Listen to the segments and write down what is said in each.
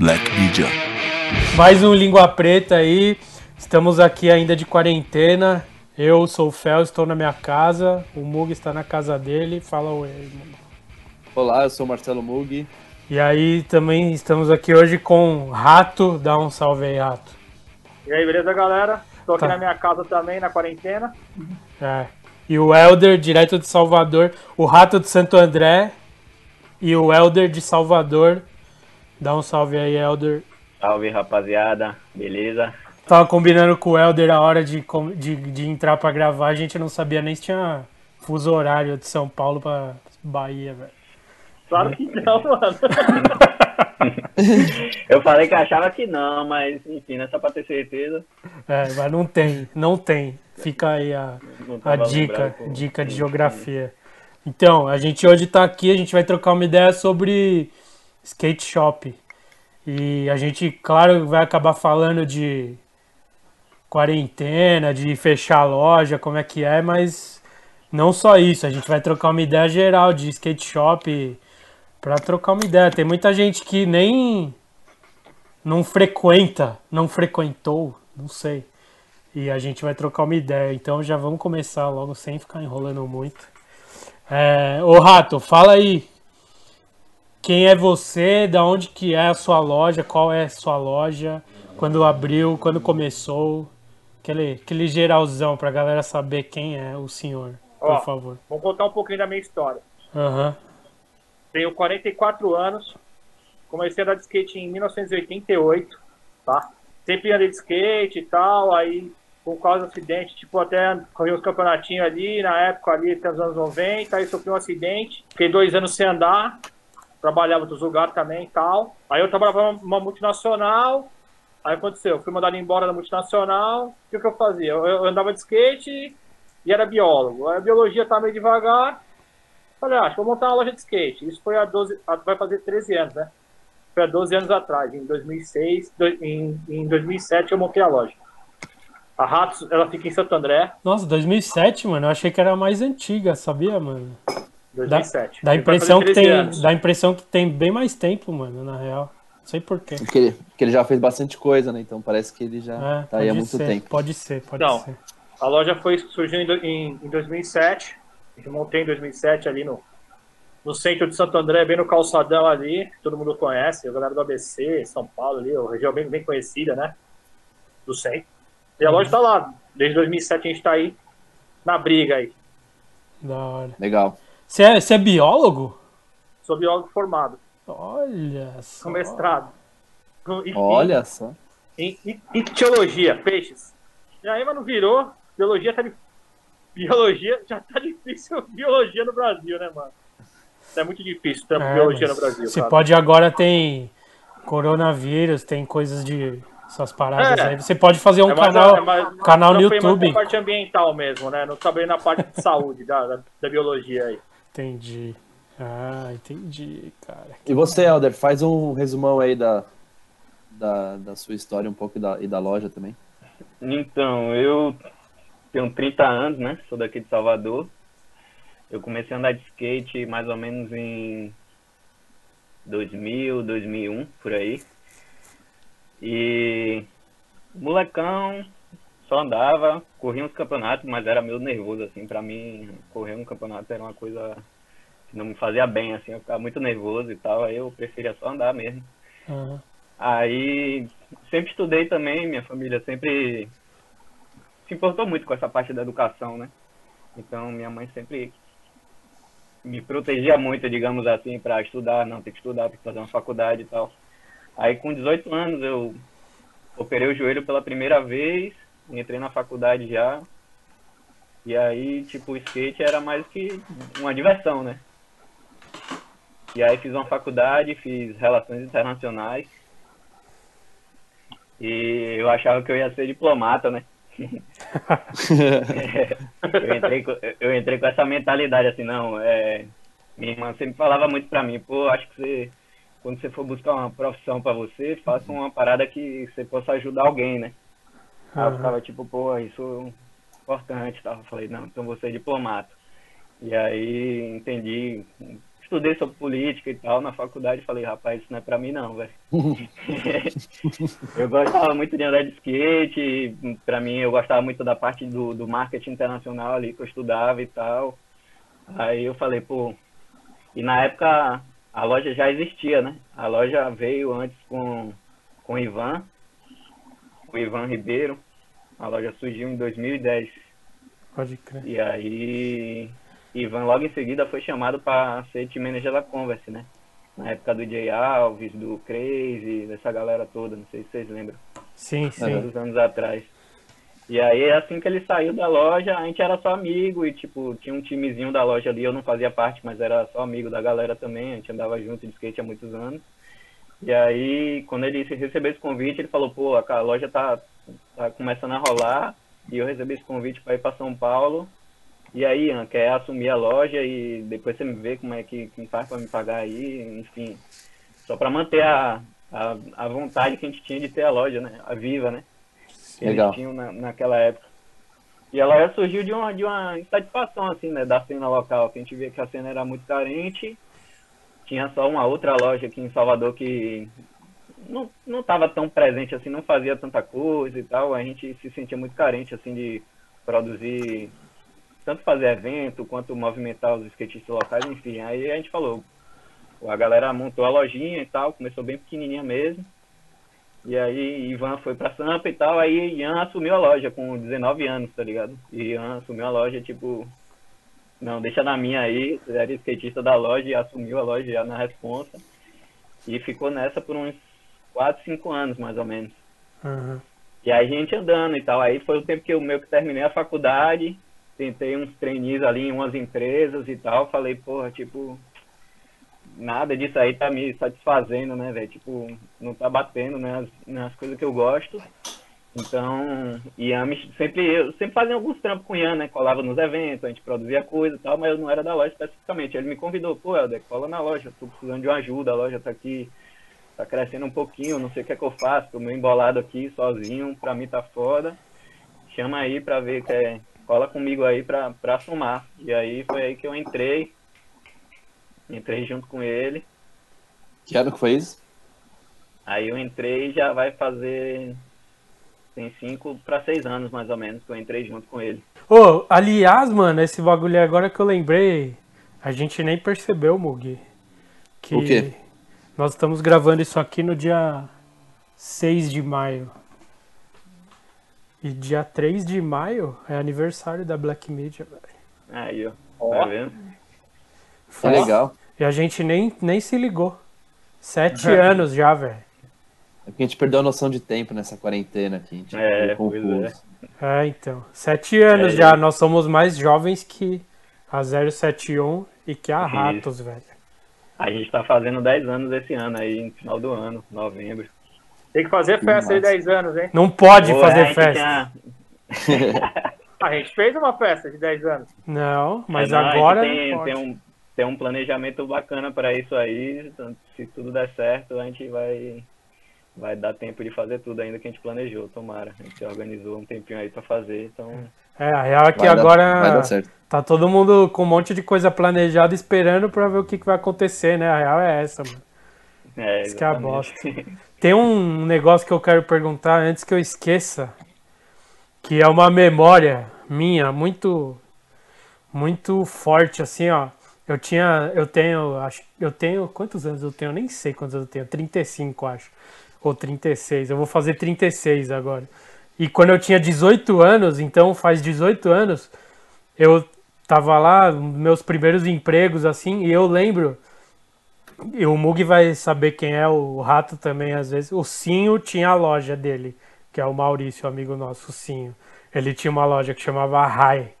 Black Media. Mais um Língua Preta aí. Estamos aqui ainda de quarentena. Eu sou o Fel, estou na minha casa. O Mug está na casa dele. Fala oi, mano. Olá, eu sou o Marcelo Mug. E aí também estamos aqui hoje com Rato. Dá um salve aí, Rato. E aí, beleza, galera? Tô aqui Tá. na minha casa também, na quarentena. É. E o Elder, direto de Salvador. O Rato de Santo André. E o Elder de Salvador. Dá um salve aí, Elder. Salve rapaziada, beleza? Tava combinando com o Elder a hora de, com- de, de entrar pra gravar. A gente não sabia nem se tinha fuso horário de São Paulo pra Bahia, velho. Claro que não, mano. Eu falei que achava que não, mas enfim, não é só pra ter certeza. É, mas não tem, não tem. Fica aí a, a dica, pô. dica de geografia. Então, a gente hoje tá aqui, a gente vai trocar uma ideia sobre skate shop. E a gente, claro, vai acabar falando de quarentena, de fechar a loja, como é que é, mas não só isso, a gente vai trocar uma ideia geral de skate shop para trocar uma ideia. Tem muita gente que nem não frequenta, não frequentou, não sei. E a gente vai trocar uma ideia. Então já vamos começar logo sem ficar enrolando muito. É, ô Rato, fala aí. Quem é você? Da onde que é a sua loja? Qual é a sua loja? Quando abriu? Quando começou? Aquele, aquele geralzão pra galera saber quem é o senhor, por Ó. favor. Vamos contar um pouquinho da minha história. Aham. Tenho 44 anos. Comecei a andar de skate em 1988, tá? Sempre andei de skate e tal, aí por causa do acidente, tipo, até corri uns campeonatinhos ali, na época ali, até os anos 90, aí sofri um acidente, fiquei dois anos sem andar, trabalhava em outros lugares também e tal. Aí eu trabalhava numa multinacional, aí aconteceu, eu fui mandado embora da multinacional, o que, que eu fazia? Eu, eu andava de skate e era biólogo. A biologia tá meio devagar, Falei, ah, acho que vou montar uma loja de skate. Isso foi há 12, há- vai fazer 13 anos, né? Foi há 12 anos atrás, em 2006, do- em, em 2007 eu montei a loja. A Ratos, ela fica em Santo André, Nossa, 2007, mano. Eu achei que era mais antiga, sabia, mano? 2007. Dá a Vai impressão que 13 tem, anos. dá a impressão que tem bem mais tempo, mano, na real. Não sei porquê. Porque ele, porque ele já fez bastante coisa, né? Então parece que ele já É, tá aí há pode muito ser, tempo. Pode ser, pode Não. ser. A loja foi surgiu em, em, em 2007. Eu montei em 2007 ali no, no centro de Santo André, bem no calçadão ali. Todo mundo conhece, a galera do ABC, São Paulo ali, uma região bem, bem conhecida, né? Do centro. E a loja tá lá. Desde 2007 a gente tá aí na briga aí. Da hora. Legal. Você é, você é biólogo? Sou biólogo formado, Olha só. com mestrado. Com- Olha só. Em, ictiologia, peixes. E aí, mas não virou. Biologia tá de... Biologia já tá difícil biologia no Brasil, né, mano? É muito difícil ter É, biologia no Brasil. Você cara. pode agora tem coronavírus, tem coisas de essas paradas É. aí. Você pode fazer um É mais- canal, é mais- canal no não foi mais YouTube. na parte ambiental mesmo, né? Não trabalhei na parte de saúde da, da, da biologia aí. Entendi. Ah, entendi, cara. E você, Helder, faz um resumão aí da, da, da sua história um pouco e da, e da loja também. Então, eu tenho 30 anos, né? Sou daqui de Salvador. Eu comecei a andar de skate mais ou menos em 2000, 2001, por aí. E molecão, só andava, corria uns campeonatos, mas era meio nervoso, assim, pra mim, correr um campeonato era uma coisa que não me fazia bem, assim, eu ficava muito nervoso e tal, aí eu preferia só andar mesmo. Aham. Aí sempre estudei também, minha família sempre se importou muito com essa parte da educação, né? Então minha mãe sempre me protegia muito, digamos assim, para estudar, não, tem que estudar, tem que fazer uma faculdade e tal. Aí com 18 anos eu operei o joelho pela primeira vez, entrei na faculdade já. E aí, tipo, o skate era mais que uma diversão, né? E aí fiz uma faculdade, fiz relações internacionais. E eu achava que eu ia ser diplomata, né? eu, entrei com, eu entrei com essa mentalidade assim, não, é, minha irmã sempre falava muito pra mim, pô, acho que você, quando você for buscar uma profissão pra você, faça uma parada que você possa ajudar alguém, né? Aí eu ficava tipo, pô, isso é importante, tá? Eu falei, não, então vou ser diplomata. E aí entendi, estudei sobre política e tal na faculdade, falei, rapaz, isso não é pra mim não, velho. eu gostava muito de andar de skate, pra mim eu gostava muito da parte do, do marketing internacional ali que eu estudava e tal. Aí eu falei, pô, e na época a loja já existia, né? A loja veio antes com, com o Ivan, o Ivan Ribeiro. A loja surgiu em 2010. Pode crer. E aí, Ivan logo em seguida foi chamado para ser team manager da Converse, né? Na época do Jay Alves, do Crazy, dessa galera toda, não sei se vocês lembram. Sim, sim. Uns anos atrás. E aí, assim que ele saiu da loja, a gente era só amigo e, tipo, tinha um timezinho da loja ali, eu não fazia parte, mas era só amigo da galera também, a gente andava junto de skate há muitos anos. E aí, quando ele recebeu esse convite, ele falou, pô, a loja tá, tá começando a rolar, e eu recebi esse convite para ir para São Paulo. E aí, Ian, quer assumir a loja e depois você me vê como é que, que faz para me pagar aí, enfim. Só para manter a, a, a vontade que a gente tinha de ter a loja, né? A viva, né? Que Legal. eles tinham na, naquela época. E a loja surgiu de uma, de uma insatisfação, assim, né? Da cena local, que a gente via que a cena era muito carente. Tinha só uma outra loja aqui em Salvador que não, não tava tão presente assim, não fazia tanta coisa e tal. A gente se sentia muito carente, assim, de produzir, tanto fazer evento quanto movimentar os skatistas locais, enfim. Aí a gente falou, a galera montou a lojinha e tal, começou bem pequenininha mesmo. E aí Ivan foi pra Sampa e tal, aí Ian assumiu a loja com 19 anos, tá ligado? E Ian assumiu a loja, tipo, não, deixa na minha aí, era skatista da loja e assumiu a loja já na responsa. E ficou nessa por uns 4, 5 anos, mais ou menos. Uhum. E aí a gente andando e tal. Aí foi o tempo que eu meio que terminei a faculdade, tentei uns trainees ali em umas empresas e tal. Falei, porra, tipo, nada disso aí tá me satisfazendo, né, velho? Tipo, não tá batendo né, nas, nas coisas que eu gosto. Então, Ian sempre, eu sempre fazia alguns trampos com o Ian, né? Colava nos eventos, a gente produzia coisa e tal, mas eu não era da loja especificamente. Ele me convidou, pô, Helder, cola na loja, tô precisando de uma ajuda, a loja tá aqui, tá crescendo um pouquinho, não sei o que é que eu faço, tô meio embolado aqui, sozinho, pra mim tá foda. Chama aí pra ver que é. Cola comigo aí pra, pra somar. E aí foi aí que eu entrei. Entrei junto com ele. Que ano que foi isso? Aí eu entrei e já vai fazer. Tem cinco pra seis anos mais ou menos que eu entrei junto com ele. Ô, aliás, mano, esse bagulho aí agora que eu lembrei, a gente nem percebeu, Mugi. Que O quê? nós estamos gravando isso aqui no dia 6 de maio. E dia 3 de maio é aniversário da Black Media, velho. Aí, ó. Ó. Tá vendo? Que legal. E a gente nem, nem se ligou. Sete anos já, velho. É porque a gente perdeu a noção de tempo nessa quarentena aqui. A gente É, confuso. É, então. Sete anos É, já. Nós somos mais jovens que a 071 e que a Isso. Ratos, velho. A gente tá fazendo 10 anos esse ano aí, no final do ano, novembro. Tem que fazer festa de massa. 10 anos, hein? Não pode Pô, fazer é, a gente festa. tinha- A gente fez uma festa de 10 anos. Não, mas É, não, a agora tem, não pode. tem um tem um planejamento bacana para isso aí. Se tudo der certo, a gente vai vai dar tempo de fazer tudo ainda que a gente planejou, tomara. A gente organizou um tempinho aí para fazer, então É, a real é que Vai dar- agora vai dar certo. tá todo mundo com um monte de coisa planejada esperando pra ver o que, que vai acontecer, né? A real é essa, mano. é, Isso que é a exatamente. Tem um negócio que eu quero perguntar antes que eu esqueça, que é uma memória minha muito muito forte assim, ó. Eu tinha, eu tenho, acho, eu tenho quantos anos eu tenho? Eu nem sei quantos anos eu tenho, 35, acho. Ou 36. Eu vou fazer 36 agora. E quando eu tinha 18 anos, então faz 18 anos, eu tava lá, meus primeiros empregos assim, e eu lembro e o Mug vai saber quem é o rato também, às vezes. O Sinho tinha a loja dele, que é o Maurício, amigo nosso, o Sinho. Ele tinha uma loja que chamava Rai,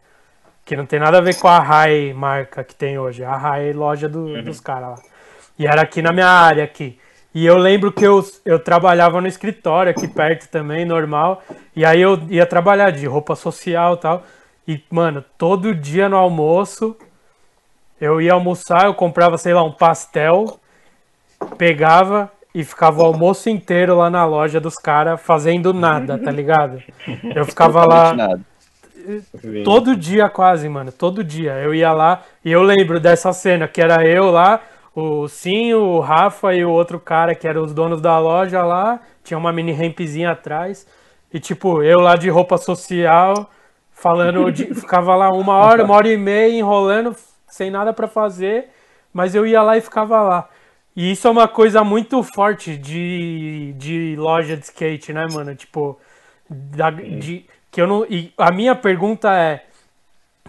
que não tem nada a ver com a Rai marca que tem hoje. A Rai loja do- dos caras lá. E era aqui na minha área aqui. E eu lembro que eu, eu trabalhava no escritório aqui perto também, normal. E aí eu ia trabalhar de roupa social e tal. E, mano, todo dia no almoço eu ia almoçar, eu comprava, sei lá, um pastel, pegava e ficava o almoço inteiro lá na loja dos caras fazendo nada, tá ligado? Eu ficava lá, Nada. Todo dia quase, mano. Todo dia. Eu ia lá e eu lembro dessa cena, que era eu lá, o Sim, o Rafa e o outro cara que eram os donos da loja lá. Tinha uma mini rampzinha atrás. E tipo, eu lá de roupa social, falando, de, ficava lá uma hora, uma hora e meia enrolando, sem nada pra fazer. Mas eu ia lá e ficava lá. E isso é uma coisa muito forte de, de loja de skate, né, mano? Tipo, da, de, que eu não. E a minha pergunta é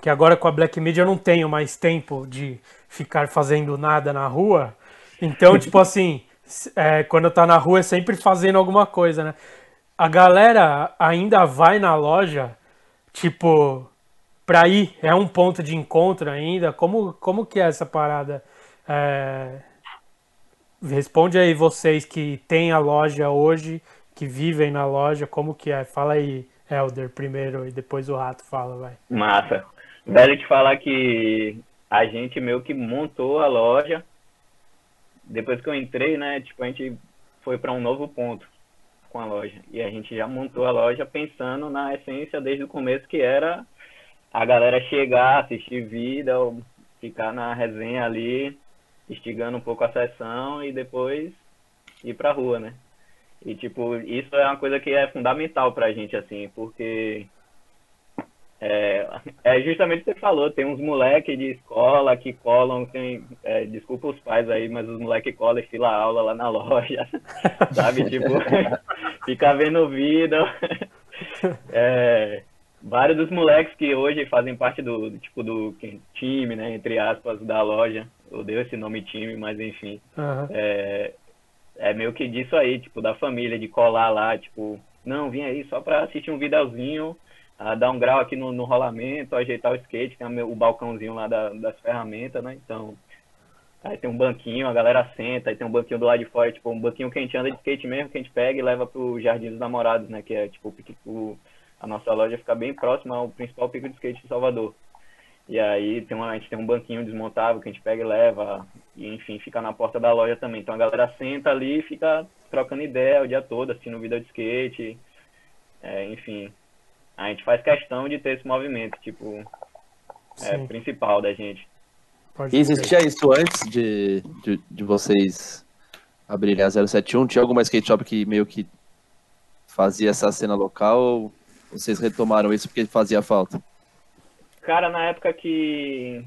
que agora com a Black Media eu não tenho mais tempo de ficar fazendo nada na rua. Então, tipo assim, é, quando tá na rua é sempre fazendo alguma coisa, né? A galera ainda vai na loja, tipo, pra ir, é um ponto de encontro ainda. Como, como que é essa parada? É, Responde aí vocês que têm a loja hoje, que vivem na loja, como que é? Fala aí, Helder, primeiro e depois o Rato fala, vai. Massa. Velho te falar que a gente meio que montou a loja. Depois que eu entrei, né? Tipo, a gente foi para um novo ponto com a loja. E a gente já montou a loja pensando na essência desde o começo, que era a galera chegar, assistir vida, ou ficar na resenha ali, instigando um pouco a sessão e depois ir pra rua, né? E, tipo, isso é uma coisa que é fundamental pra gente, assim, porque é, é justamente o que você falou, tem uns moleques de escola que colam, tem, é, desculpa os pais aí, mas os moleques colam e fila aula lá na loja, sabe? Tipo, fica vendo vídeo. É, vários dos moleques que hoje fazem parte do, do tipo do time, né, entre aspas, da loja, eu odeio esse nome time, mas enfim, Aham. é, é meio que disso aí, tipo, da família, de colar lá, tipo, não, vim aí só pra assistir um videozinho, ah, dar um grau aqui no, no rolamento, ajeitar o skate, tem o balcãozinho lá da- das ferramentas, né? Então, aí tem um banquinho, a galera senta, aí tem um banquinho do lado de fora, tipo, um banquinho que a gente anda de skate mesmo, que a gente pega e leva pro Jardim dos Namorados, né? Que é, tipo, o- a nossa loja fica bem próxima ao principal pico de skate de Salvador. E aí tem uma, a gente tem um banquinho desmontável que a gente pega e leva, e enfim, fica na porta da loja também. Então a galera senta ali e fica trocando ideia o dia todo, assistindo vídeo de skate, é, enfim. A gente faz questão de ter esse movimento, tipo, é, principal da gente. pode E existia isso antes de, de, de vocês abrirem a 071? Tinha alguma skate shop que meio que fazia essa cena local ou vocês retomaram isso porque fazia falta? Cara, na época que.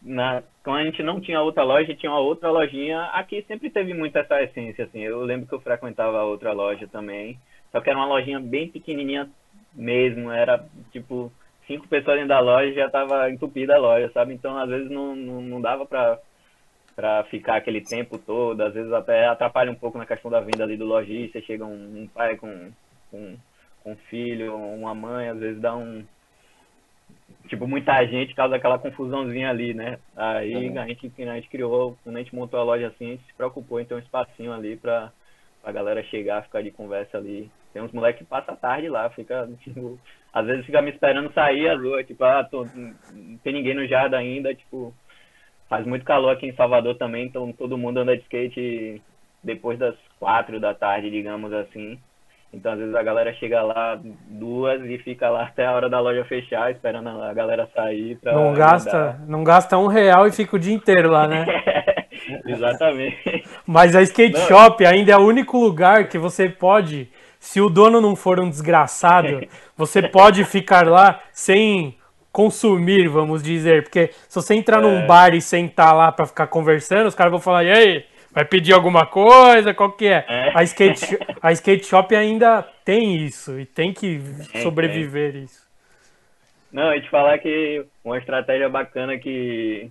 Na, quando a gente não tinha outra loja, tinha uma outra lojinha. Aqui sempre teve muito essa essência, assim. Eu lembro que eu frequentava outra loja também. Só que era uma lojinha bem pequenininha mesmo. Era tipo cinco pessoas dentro da loja já tava entupida a loja, sabe? Então às vezes não, não, não dava pra, pra ficar aquele tempo todo. Às vezes até atrapalha um pouco na questão da venda ali do lojista. Chega um, um pai com, com, com um filho, uma mãe, às vezes dá um tipo, muita gente causa aquela confusãozinha ali, né? Aí Uhum. a, gente, a gente criou, quando a gente montou a loja assim, a gente se preocupou em ter um espacinho ali pra, pra galera chegar, ficar de conversa ali. Tem uns moleques que passam a tarde lá, fica, tipo, às vezes fica me esperando sair às ruas, tipo, ah, tô, não tem ninguém no jardim ainda, tipo, faz muito calor aqui em Salvador também, então todo mundo anda de skate depois das quatro da tarde, digamos assim. Então, às vezes a galera chega lá duas e fica lá até a hora da loja fechar, esperando a galera sair Não gasta, não gasta um real e fica o dia inteiro lá, né? Exatamente. Mas a skate Não. shop ainda é o único lugar que você pode, se o dono não for um desgraçado, você pode ficar lá sem consumir, vamos dizer. Porque se você entrar num É. bar e sentar lá pra ficar conversando, os caras vão falar, e aí, vai pedir alguma coisa? Qual que é? É. A, skate, a skate shop ainda tem isso e tem que Tem, sobreviver isso. Não, e te falar que uma estratégia bacana que,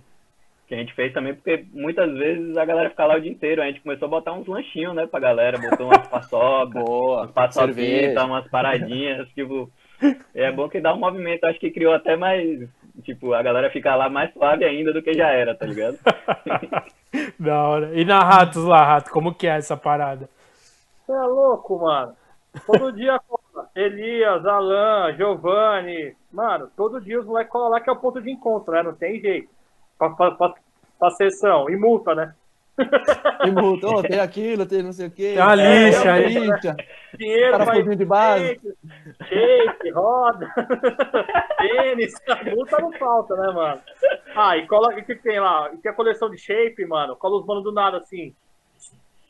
que a gente fez também, porque muitas vezes a galera fica lá o dia inteiro. A gente começou a botar uns lanchinhos, né, pra galera, botou umas paçoca, Boa, umas paçoquitas, cerveja. umas paradinhas, tipo. É bom que dá um movimento, acho que criou até mais. Tipo, a galera fica lá mais suave ainda do que já era, tá ligado? da hora. E na Ratos lá, Rato, como que é essa parada? Você é louco, mano. Todo dia cola. Elias, Alan, Giovanni. Mano, todo dia os moleques colam lá que é o ponto de encontro, né? Não tem jeito. Pra sessão. E multa, né? Tem multa, ô, tem aquilo, tem não sei o quê. Tem É, lixa aí. lixa. Dinheiro, Cara vai fugindo de base. shape, roda, tênis, a multa não falta, né, mano? Ah, e cola, e o que tem lá? E tem a coleção de shape, mano, cola os manos do nada, assim,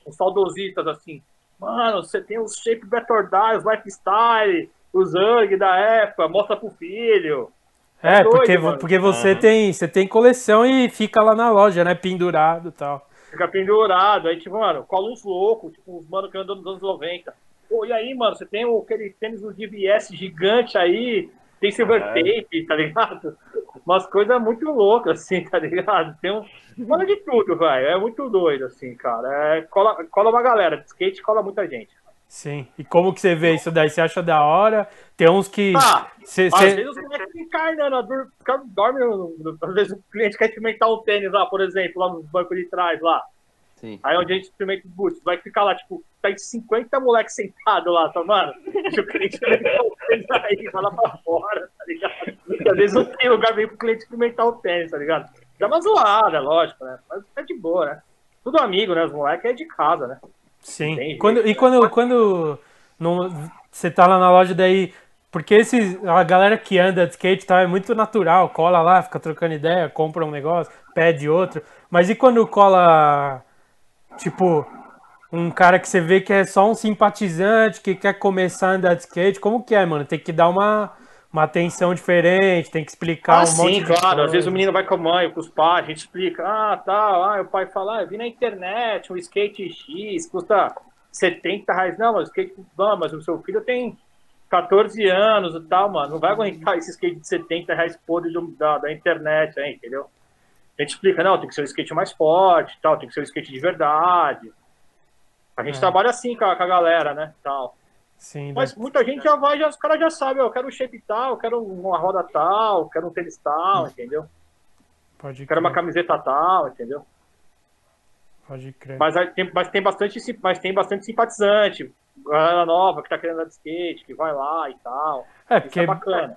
os saudosistas, assim, mano, você tem os shape Better Die, os Lifestyle, os Zang da época, mostra pro filho. É, doido, porque, mano. porque você, tem, você tem coleção e fica lá na loja, né? Pendurado e tal. Fica pendurado, aí, tipo, mano, cola uns loucos, tipo, uns mano que andam nos anos 90. Pô, e aí, mano, você tem aquele tênis do DVS gigante aí, tem silver Caralho. tape, tá ligado? Umas coisas muito loucas, assim, tá ligado? Tem um. Cola de tudo, velho. É muito doido, assim, cara. É, cola, cola uma galera. De skate cola muita gente. Sim. E como que você vê isso daí? Você acha da hora? Tem uns que. Ah, cê- Às cê- vezes os moleques ficam encarnando, dorme. Às vezes o cliente quer experimentar um tênis lá, por exemplo, lá no banco de trás lá. Sim. Aí onde a gente experimenta o boot, vai ficar lá, tipo, tá em 50 moleques sentados lá, tá, mano? Deixa o cliente experimentar o tênis aí, vai lá pra fora, tá ligado? E às vezes não tem lugar bem pro cliente experimentar o tênis, tá ligado? Dá uma zoada, lógico, né? Mas é de boa, né? Tudo amigo, né? Os moleques é de casa, né? Sim. Quando, e quando, quando não, você tá lá na loja daí. Porque esses, a galera que anda de skate tá, é muito natural, cola lá, fica trocando ideia, compra um negócio, pede outro. Mas e quando cola, tipo, um cara que você vê que é só um simpatizante, que quer começar a andar de skate, como que é, mano? Tem que dar uma, uma atenção diferente, tem que explicar Ah, um sim, monte de claro. coisa. Às vezes o menino vai com a mãe, com os pais, a gente explica. Ah, tá. Ah, o pai fala, ah, eu vi na internet um skate X, custa 70 reais. Não, mas o skate. Não, mas o seu filho tem 14 anos e tal, mano. Não vai aguentar esse skate de 70 reais podre da, da internet aí, entendeu? A gente explica, não, tem que ser um skate mais forte, tal, tem que ser um skate de verdade. A gente É. trabalha assim com a, com a galera, né? Tal. Sim, Mas muita gente já vai, já, os caras já sabem, ó, eu quero um shape tal, eu quero uma roda tal, eu quero um tênis tal, entendeu? pode Eu quero uma crer, camiseta tal, entendeu? pode crer. Mas, tem, mas tem bastante mas tem bastante simpatizante, galera nova que tá querendo andar de skate, que vai lá e tal. É, Isso porque é bacana.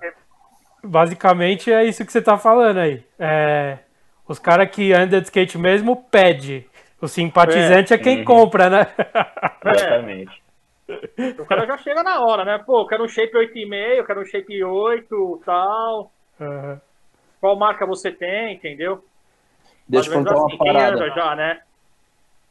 basicamente é isso que você tá falando aí. É, os caras que andam de skate mesmo pede. O simpatizante é, quem Uhum. compra, né? Exatamente. O cara já chega na hora, né? Pô, eu quero um shape 8,5, eu quero um shape 8 tal. Aham. Qual marca você tem, entendeu? Deixa eu contar uma assim, parada. já, né?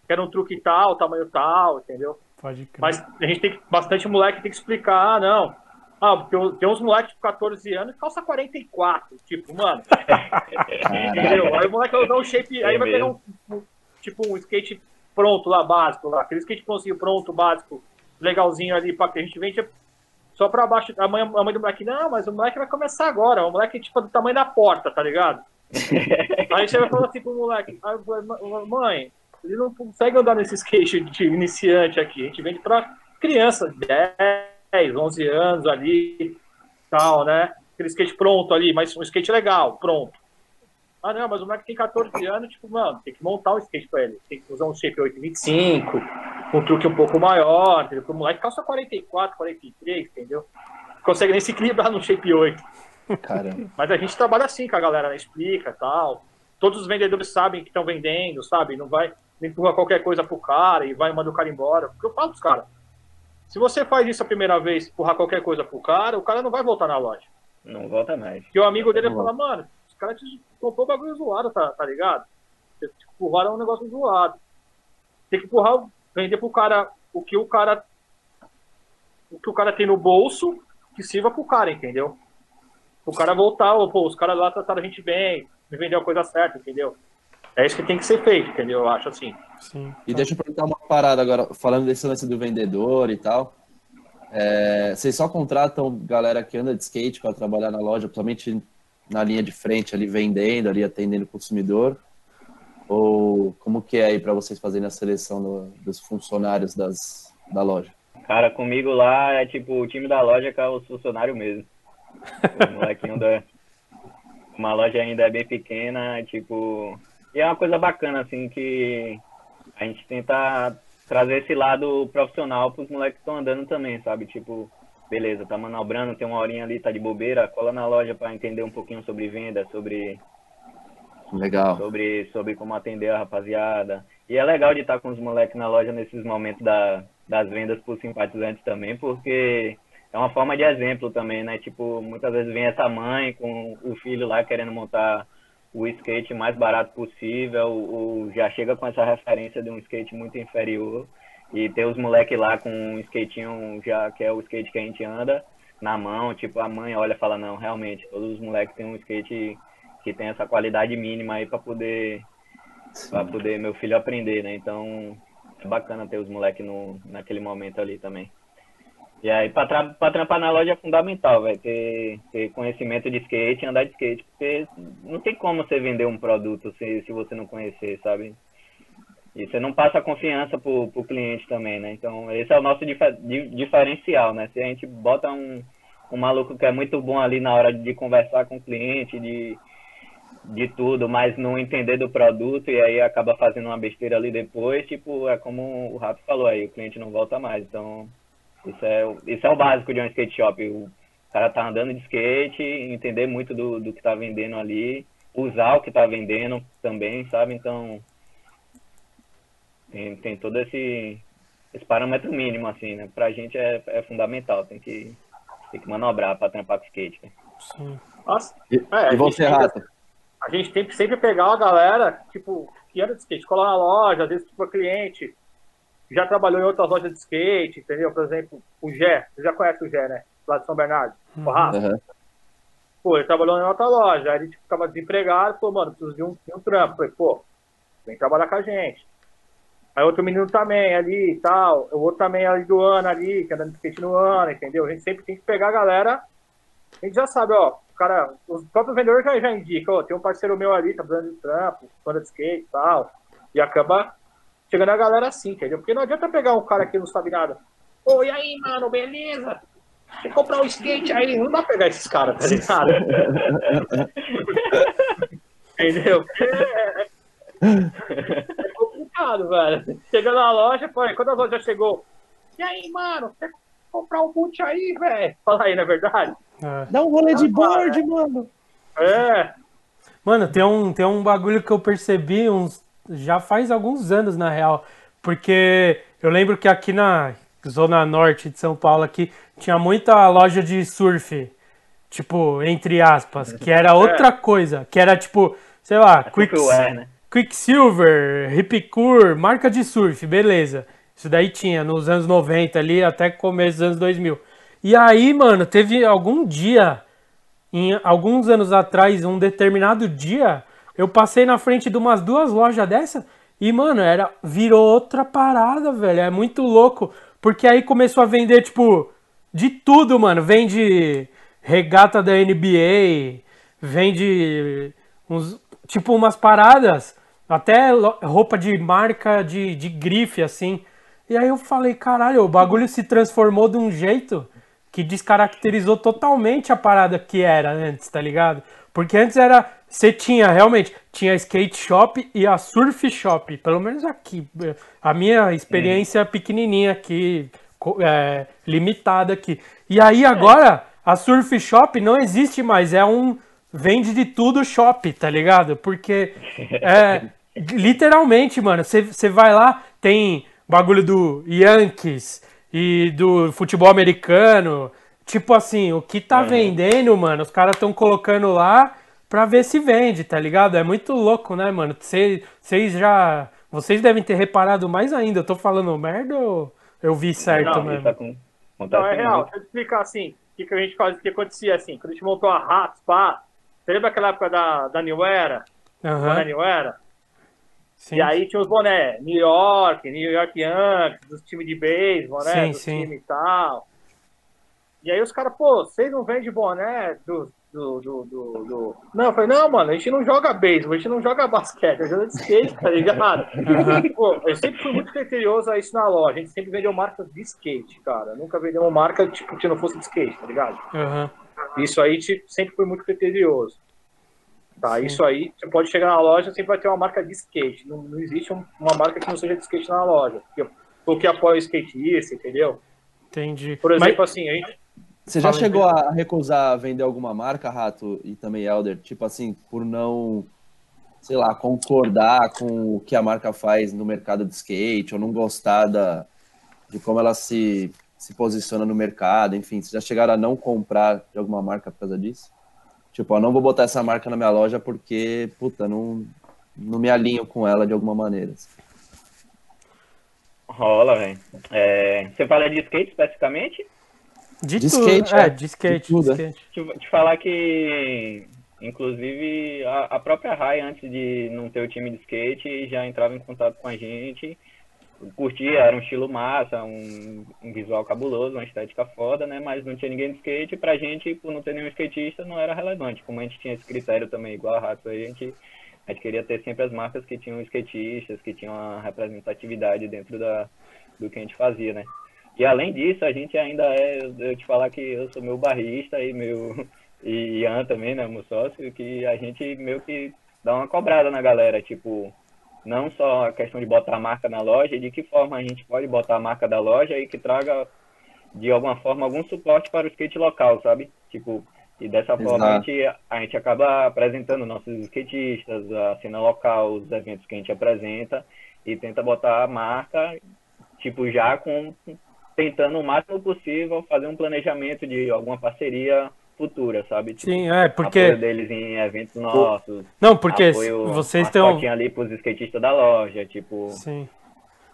Quero um truque tal, tamanho tal, entendeu? Pode crer. Mas a gente tem que, bastante moleque tem que explicar, ah, não. Ah, tem, tem uns moleques de 14 anos que calça 44. Tipo, mano, entendeu? Aí o moleque vai dar um shape, aí É vai pegar mesmo. um, um- tipo um skate pronto lá, básico, lá. Aquele skate prontinho, pronto, básico, legalzinho ali, pra que a gente vende só pra baixo. A mãe, a mãe do moleque, não, mas o moleque vai começar agora. O moleque, tipo, do tamanho da porta, tá ligado? Aí você vai falar assim pro moleque, "Ma- mãe, ele não consegue andar nesse skate de iniciante aqui. A gente vende pra criança, 10, 11 anos ali, tal, né? Aquele skate pronto ali, mas um skate legal, pronto. Ah, não, mas o moleque tem 14 anos, tipo, mano, tem que montar um skate pra ele. Tem que usar um shape 825, com um truque um pouco maior, entendeu? Porque o moleque calça 44, 43, entendeu? Consegue nem se equilibrar no shape 8. Caramba. Mas a gente trabalha assim com a galera, né? explica tal. Todos os vendedores sabem que estão vendendo, sabe? Não vai empurra qualquer coisa pro cara e vai mandar o cara embora. Porque eu falo pros caras. Se você faz isso a primeira vez, empurrar qualquer coisa pro cara, o cara não vai voltar na loja. Não volta mais. Porque o amigo dele fala, mano, os caras te comprou bagulho zoado, tá, tá ligado? Te empurraram um negócio zoado. Tem que empurrar, vender pro cara o que o cara. O que o cara tem no bolso que sirva pro cara, entendeu? O cara voltar, pô, os caras lá trataram a gente bem, me vendeu a coisa certa, entendeu? É isso que tem que ser feito, entendeu? Eu acho assim. Sim. E deixa eu perguntar uma parada agora, falando desse lance do vendedor e tal. É, vocês só contratam galera que anda de skate para trabalhar na loja, principalmente na linha de frente, ali vendendo, ali atendendo o consumidor? Ou como que é aí para vocês fazerem a seleção do- dos funcionários das, da loja? Cara, comigo lá é tipo o time da loja que é os funcionários mesmo. O molequinho da. Uma loja ainda é bem pequena, tipo. E é uma coisa bacana, assim, que a gente tenta trazer esse lado profissional pros moleques que estão andando também, sabe? Tipo, beleza, tá manobrando, tem uma horinha ali, tá de bobeira, cola na loja para entender um pouquinho sobre venda, sobre Legal. sobre, sobre como atender a rapaziada. E é legal de estar com os moleques na loja nesses momentos da, das vendas por simpatizantes também, porque é uma forma de exemplo também, né? Tipo, muitas vezes vem essa mãe com o filho lá querendo montar o skate mais barato possível, ou já chega com essa referência de um skate muito inferior, e ter os moleques lá com um skatinho já que é o skate que a gente anda na mão, tipo, a mãe olha e fala, não, realmente, todos os moleques têm um skate que tem essa qualidade mínima aí para poder para poder meu filho aprender, né? Então é bacana ter os moleques no, naquele momento ali também. E aí, para tra trampar na loja é fundamental, velho, ter, ter conhecimento de skate e andar de skate, porque não tem como você vender um produto se, se você não conhecer, sabe? E você não passa confiança pro, pro cliente também, né? Então, esse é o nosso dif diferencial, né? Se a gente bota um, um maluco que é muito bom ali na hora de conversar com o cliente, de, de tudo, mas não entender do produto e aí acaba fazendo uma besteira ali depois, tipo, é como o Rafa falou aí, o cliente não volta mais. Então, isso é, isso é o básico de um skate shop. O cara tá andando de skate, entender muito do, do que tá vendendo ali, usar o que tá vendendo também, sabe? Então, tem, tem todo esse, esse parâmetro mínimo, assim, né? Pra gente é, é fundamental, tem que, tem que manobrar pra trampar com skate. Né? Sim. Nossa, E, É, e você, Rato? A gente tem que sempre pegar a galera, tipo, que anda de skate, colar na loja, às vezes, tipo, cliente já trabalhou em outras lojas de skate, entendeu? Por exemplo, o Gé, você já conhece o Gé, né? Lá de São Bernardo. O Rafa. Aham. Pô, ele trabalhou em outra loja, aí ele tipo, ficava desempregado, falou, mano, preciso de um, de um trampo. Falei, pô, vem trabalhar com a gente. Aí outro menino também ali e tal, o outro também ali do ano ali, que anda de skate no ano, entendeu? A gente sempre tem que pegar a galera, a gente já sabe, ó, cara, os próprios vendedores já, já indicam, ó, tem um parceiro meu ali, tá precisando de trampo, anda de skate e tal, e acaba chegando a galera assim, entendeu? Porque não adianta pegar um cara que não sabe nada. Ô, e aí, mano, beleza? Quer comprar um skate aí? Não dá pra pegar esses caras, tá ligado? Entendeu? É, complicado, velho. Chega na loja, pô, quando a loja chegou, e aí, mano, quer comprar um boot aí, velho? Fala aí, não é verdade? É. Dá um rolê de board, mano. É, Mano, tem um, tem um bagulho que eu percebi uns, já faz alguns anos, na real. Porque eu lembro que aqui na Zona Norte de São Paulo aqui tinha muita loja de surf. Tipo, entre aspas, que era outra coisa. Que era tipo, sei lá, Quick, Surfwear, né? Quicksilver, Ripcure, marca de surf, beleza. Isso daí tinha nos anos 90 ali, até começo dos anos 2000. E aí, mano, teve algum dia, em alguns anos atrás, um determinado dia, eu passei na frente de umas duas lojas dessa e, mano, era virou outra parada, velho. É muito louco, porque aí começou a vender tipo de tudo, mano. Vende regata da NBA, vende uns tipo umas paradas, até roupa de marca de, de grife assim. E aí eu falei, caralho, o bagulho se transformou de um jeito que descaracterizou totalmente a parada que era antes, tá ligado? Porque antes era. Você tinha realmente. Tinha skate shop e a surf shop. Pelo menos aqui. A minha experiência pequenininha aqui. é, limitada aqui. E aí agora. A surf shop não existe mais. É um. Vende de tudo shop, tá ligado? Porque. É, literalmente, mano. Você vai lá, tem bagulho do Yankees e do futebol americano. Tipo assim, o que tá vendendo, mano, os caras estão colocando lá pra ver se vende, tá ligado? É muito louco, né, mano? Vocês já. Vocês devem ter reparado mais ainda. Eu tô falando merda ou eu vi certo Não, mesmo? isso acon- Então, é real. Deixa eu te explicar assim, o que, que a gente faz, o que acontecia assim, quando a gente montou a Ratos, pá, você lembra aquela época da, da New Era? Aham, Boné New Era? Sim. E aí tinha os bonés, New York, New York Yankees, dos times de beisebol, né? Sim, dos sim. e tal. E aí os caras, pô, vocês não vendem boné do, do, do, do, Não, eu falei, não, mano, a gente não joga beisebol, a gente não joga basquete, a gente joga de skate, tá ligado? Pô, eu sempre fui muito criterioso a isso na loja. A gente sempre vendeu marcas de skate, cara. Nunca vendeu uma marca tipo, que não fosse de skate, tá ligado? Aham. Isso aí tipo, sempre foi muito criterioso. Tá, isso aí, você pode chegar na loja, sempre vai ter uma marca de skate. Não, não existe um- uma marca que não seja de skate na loja. Porque, o que apoia o skatista, entendeu? Entendi. Por Mas- exemplo, assim, a gente. Você já Fala chegou a recusar vender alguma marca, Rato, e também Elder? Tipo assim, por não sei lá, concordar com o que a marca faz no mercado de skate, ou não gostar da, de como ela se, se posiciona no mercado, enfim, vocês já chegaram a não comprar de alguma marca por causa disso? Tipo, eu não vou botar essa marca na minha loja porque, puta, não, não me alinho com ela de alguma maneira. Rola, velho. É, você fala de skate especificamente? De, De tudo. skate, é, é. de skate, De tudo, de é. skate. Te, te falar que, inclusive, a, a própria Rai, antes de não ter o time de skate, já entrava em contato com a gente. Curtia, era um estilo massa, um, um visual cabuloso, uma estética foda, né? Mas não tinha ninguém de skate. Pra gente, por não ter nenhum skatista, não era relevante. Como a gente tinha esse critério também, igual a Rato, a gente, a gente queria ter sempre as marcas que tinham skatistas, que tinham uma representatividade dentro da, do que a gente fazia, né? E além disso, a gente ainda é, eu te falar que eu sou meu barrista e meu e Ian também, né, meu sócio, que a gente meio que dá uma cobrada na galera, tipo, não só a questão de botar a marca na loja, e de que forma a gente pode botar a marca da loja e que traga de alguma forma algum suporte para o skate local, sabe? Tipo, e dessa forma a gente, a gente acaba apresentando nossos skatistas, a cena local, os eventos que a gente apresenta e tenta botar a marca, tipo, já com tentando o máximo possível fazer um planejamento de alguma parceria futura, sabe? Tipo, Sim, é, porque. apoio deles em eventos nossos, Não, porque apoio, vocês estão. ali pros skatistas da loja, tipo, Sim.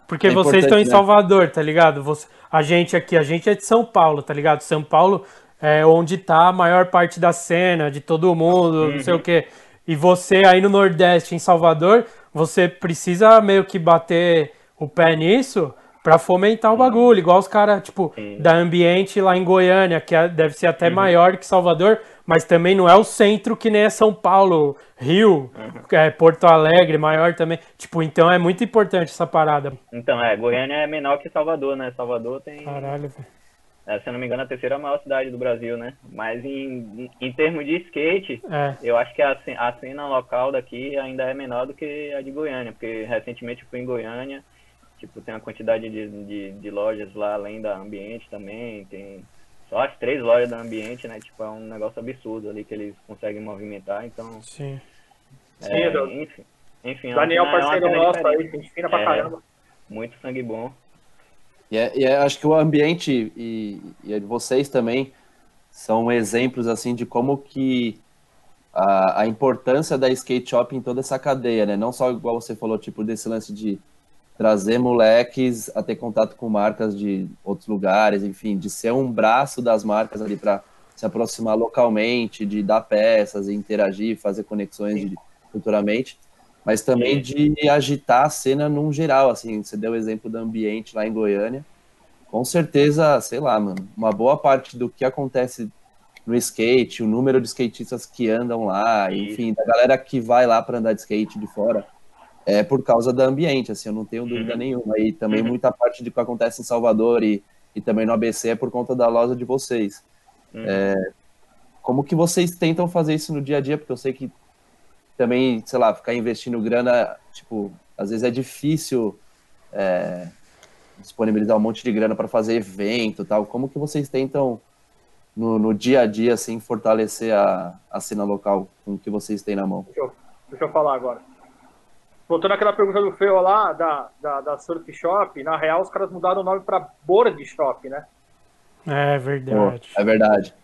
Porque É vocês estão em né? Salvador, tá ligado? Você- a gente aqui, a gente é de São Paulo, tá ligado? São Paulo é onde tá a maior parte da cena, de todo mundo, não sei o quê. E você aí no Nordeste, em Salvador, você precisa meio que bater o pé nisso pra fomentar o bagulho. Igual os caras, tipo, Sim. da Ambiente lá em Goiânia, que é- deve ser até maior que Salvador, mas também não é o centro que nem é São Paulo, Rio, é, Porto Alegre, maior também. Tipo, então é muito importante essa parada. Então, é, Goiânia é menor que Salvador, né? Salvador tem, Caralho, velho. é, se eu não me engano, a terceira maior cidade do Brasil, né? Mas em, em termos de skate, É. eu acho que a, a cena local daqui ainda é menor do que a de Goiânia, porque recentemente eu fui em Goiânia, tipo, tem uma quantidade de, de, de lojas lá além da Ambiente também, tem só as três lojas da Ambiente, né? Tipo, é um negócio absurdo ali que eles conseguem movimentar, então, Sim. é, Sim, do- enfim. Enfim, é Daniel, é uma parceiro cena nosso aí, gente fina pra É. caramba. Muito sangue bom. E, é, e é- acho que o ambiente e, e vocês também são exemplos assim de como que a, a importância da skate shop em toda essa cadeia, né? Não só igual você falou, tipo, desse lance de trazer moleques a ter contato com marcas de outros lugares, enfim, de ser um braço das marcas ali para se aproximar localmente, de dar peças, interagir, fazer conexões de- futuramente, mas também de agitar a cena num geral, assim, você deu o exemplo do ambiente lá em Goiânia, com certeza, sei lá, mano, uma boa parte do que acontece no skate, o número de skatistas que andam lá, enfim, da galera que vai lá para andar de skate de fora, é por causa do ambiente, assim, eu não tenho dúvida nenhuma. E também muita parte do que acontece em Salvador e, e também no ABC é por conta da loja de vocês. Uhum. É, como que vocês tentam fazer isso no dia a dia? Porque eu sei que também, sei lá, ficar investindo grana, tipo, às vezes é difícil é, disponibilizar um monte de grana para fazer evento e tal. Como que vocês tentam, no, no dia a dia, assim, fortalecer a, a cena local com o que vocês têm na mão? Deixa eu, deixa eu falar agora. Voltando àquela pergunta do Feo lá, da, da, da Surf Shop, na real os caras mudaram o nome pra Board Shop, né? É Pô, verdade. é verdade.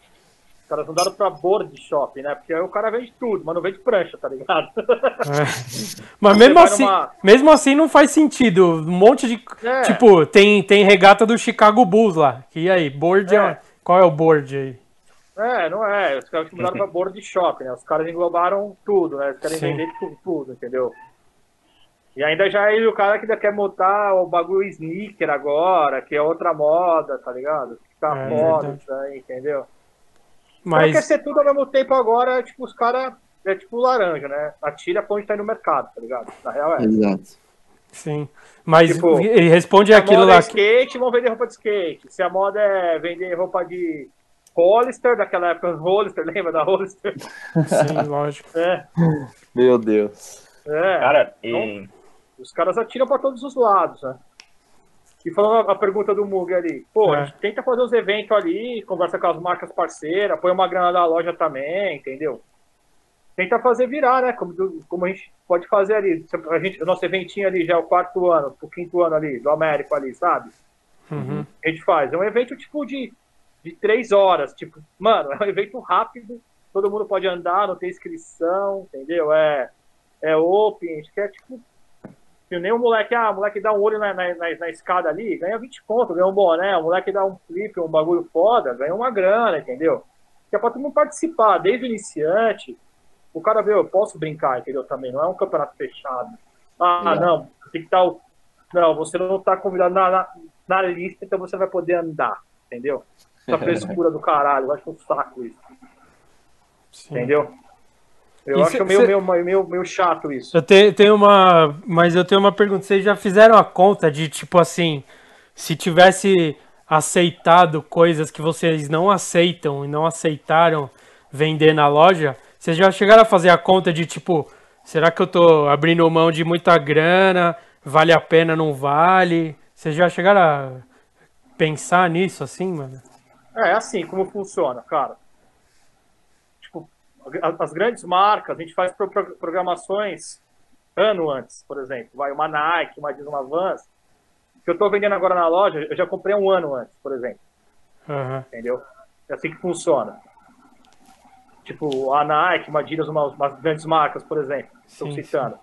Os caras mudaram pra Board Shop, né? Porque aí o cara vende tudo, mas não vende prancha, tá ligado? É. Mas Você mesmo assim, numa- mesmo assim não faz sentido. Um monte de. É. Tipo, tem, tem regata do Chicago Bulls lá. E aí, board é. É. Qual é o board aí? É, não é. Os caras mudaram pra Board Shop, né? Os caras englobaram tudo, né? Eles querem Sim. vender tudo, tudo, entendeu? E ainda já é o cara que ainda quer montar o bagulho sneaker agora, que é outra moda, tá ligado? Que tá É, moda verdade. isso aí, entendeu? Mas quer Mas. ser tudo ao mesmo tempo agora, tipo, os caras é tipo laranja, né? Atira pra onde tá no mercado, tá ligado? Na real é. Exato. Sim. Mas Tipo, ele responde Se a aquilo moda é lá. skate, vão vender roupa de skate. Se a moda é vender roupa de Hollister, daquela época, Hollister, lembra da Hollister? Sim, lógico. É, Meu Deus. é. Cara, e Os caras atiram pra todos os lados, né? E falando a, a pergunta do Mug ali, pô, É. a gente tenta fazer os eventos ali, conversa com as marcas parceiras, põe uma grana da loja também, entendeu? tenta fazer virar, né? Como, como a gente pode fazer ali. A gente, o nosso eventinho ali já é o quarto ano, o quinto ano ali, do Américo ali, sabe? Uhum. A gente faz. É um evento tipo de, de três horas. Tipo, mano, é um evento rápido, todo mundo pode andar, não tem inscrição, entendeu? É, é open, a gente quer, tipo. Nem o moleque, ah, o moleque dá um olho na, na, na, na escada ali, ganha 20 conto, ganha um boné, o moleque dá um flip, um bagulho foda, ganha uma grana, entendeu? Que é pra todo mundo participar, desde o iniciante, o cara vê, eu posso brincar, entendeu? Também, não é um campeonato fechado. Ah, É. não, tem que estar o. Não, você não tá convidado na, na, na lista, então você vai poder andar, entendeu? Essa frescura do caralho, eu acho um saco isso, Sim. entendeu? Eu E acho cê- meio, cê- meio, meio, meio chato isso. Eu tenho, tenho uma. Mas eu tenho uma pergunta. Vocês já fizeram a conta de, tipo assim, se tivesse aceitado coisas que vocês não aceitam e não aceitaram vender na loja, vocês já chegaram a fazer a conta de, tipo, será que eu tô abrindo mão de muita grana? Vale a pena, não vale? Vocês já chegaram a pensar nisso assim, mano? É assim como funciona, cara. As grandes marcas, a gente faz pro- pro- programações ano antes, por exemplo. Vai uma Nike, uma Adidas, uma Vans, que eu tô vendendo agora na loja, eu já comprei um ano antes, por exemplo, Aham. entendeu? É assim que funciona. Tipo, a Nike, uma Adidas, uma, umas grandes marcas, por exemplo, estou Sim, citando.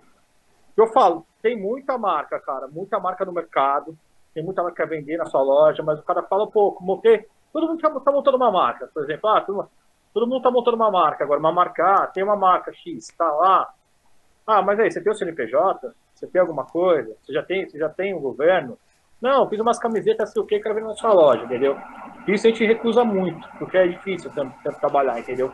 Eu falo, tem muita marca, cara, muita marca no mercado, tem muita marca a vender na sua loja, mas o cara fala, pô, montei. Todo mundo tá, tá montando uma marca, por exemplo, ah, todo, mundo tá montando uma marca agora, uma marca A, tem uma marca X, tá lá. Ah, mas aí, você tem o CNPJ? Você tem alguma coisa? Você já tem, você já tem o governo? Não, fiz umas camisetas, sei o que, quero vender na sua loja, entendeu? Isso a gente recusa muito, porque é difícil tanto, tanto trabalhar, entendeu?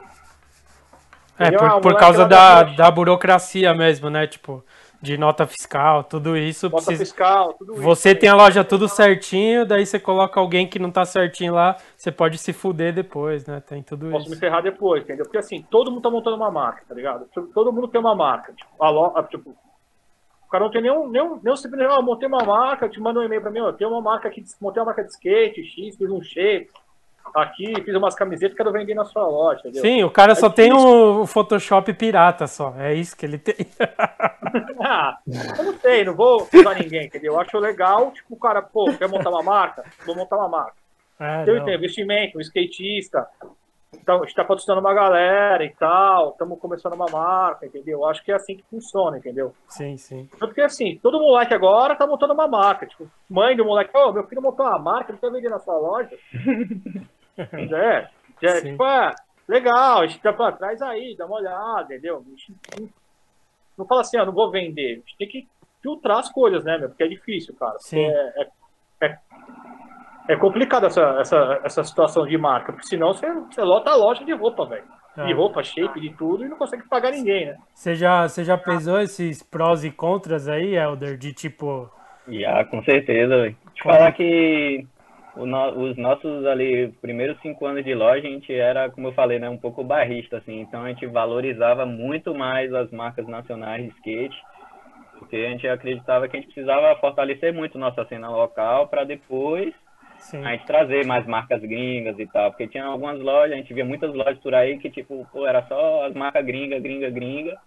É, Entendeu? por, Ah, por causa da- da burocracia mesmo, né? Tipo, de nota fiscal, tudo isso. Nota precisa... fiscal, tudo isso. Você tem a loja tudo certinho, daí você coloca alguém que não tá certinho lá, você pode se fuder depois, né? Tem tudo Posso me isso. ferrar depois, entendeu? Porque assim, todo mundo tá montando uma marca, tá ligado? Tipo, Todo mundo tem uma marca. Tipo, a tipo, o cara não tem nenhum, nenhum, nenhum simples, eu montei uma marca, te manda um e-mail pra mim, ó, tenho uma marca aqui, montei uma marca de skate, X, fiz um shape, aqui, fiz umas camisetas, quero vender na sua loja, entendeu? Sim, o cara É só tem difícil. o Photoshop pirata só. É isso que ele tem. Ah, eu não sei, não vou usar ninguém, entendeu? Eu acho legal, tipo, o cara, pô, quer montar uma marca? Vou montar uma marca. É, Eu não. tenho investimento, um skatista. Então, a gente está patrocinando uma galera e tal. Estamos começando uma marca, entendeu? Eu acho que é assim que funciona, entendeu? Sim, sim. Porque assim, todo moleque agora tá montando uma marca. Tipo, mãe do moleque, ô, meu filho montou uma marca, ele quer vender na sua loja. é, é tipo, é, legal, a gente tá pra trás aí, dá uma olhada, entendeu? Não, fala assim, ah, não vou vender. A gente tem que filtrar as coisas, né, meu? Porque é difícil, cara. Sim. É, é, é, é complicado essa, essa, essa situação de marca, porque senão você, você lota a loja de roupa, velho. De É. roupa, shape, de tudo, e não consegue pagar ninguém, né? Você já, você já pesou esses prós e contras aí, Helder? De tipo. Já, com certeza. velho. Te Como? falar que o no- os nossos ali, primeiros cinco anos de loja, a gente era, como eu falei, né, um pouco barrista, assim. Então a gente valorizava muito mais as marcas nacionais de skate, porque a gente acreditava que a gente precisava fortalecer muito nossa cena local para depois Sim. a gente trazer mais marcas gringas e tal, porque tinha algumas lojas, a gente via muitas lojas por aí que, tipo, pô, era só as marcas gringa, gringa, gringa,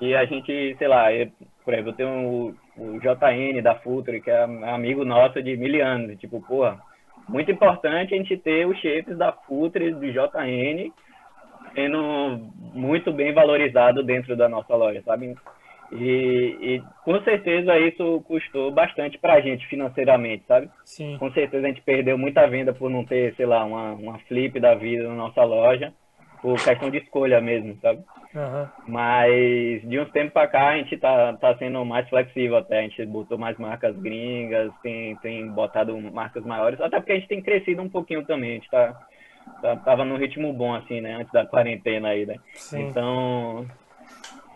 e a gente, sei lá, eu, por exemplo, eu tenho o, o JN da Futre, que é amigo nosso de mil anos, e, tipo, porra, muito importante a gente ter os shapes da Futre, do JN, sendo muito bem valorizado dentro da nossa loja, sabe? E, e com certeza isso custou bastante pra gente financeiramente, sabe? Sim. Com certeza a gente perdeu muita venda por não ter, sei lá, uma, uma flip da vida na nossa loja, por questão de escolha mesmo, sabe? Aham. Mas de uns tempos pra cá a gente tá, tá sendo mais flexível até, a gente botou mais marcas gringas, tem, tem botado marcas maiores, até porque a gente tem crescido um pouquinho também, a gente tá, tá, tava num ritmo bom assim, né, antes da quarentena aí, né? Sim. Então,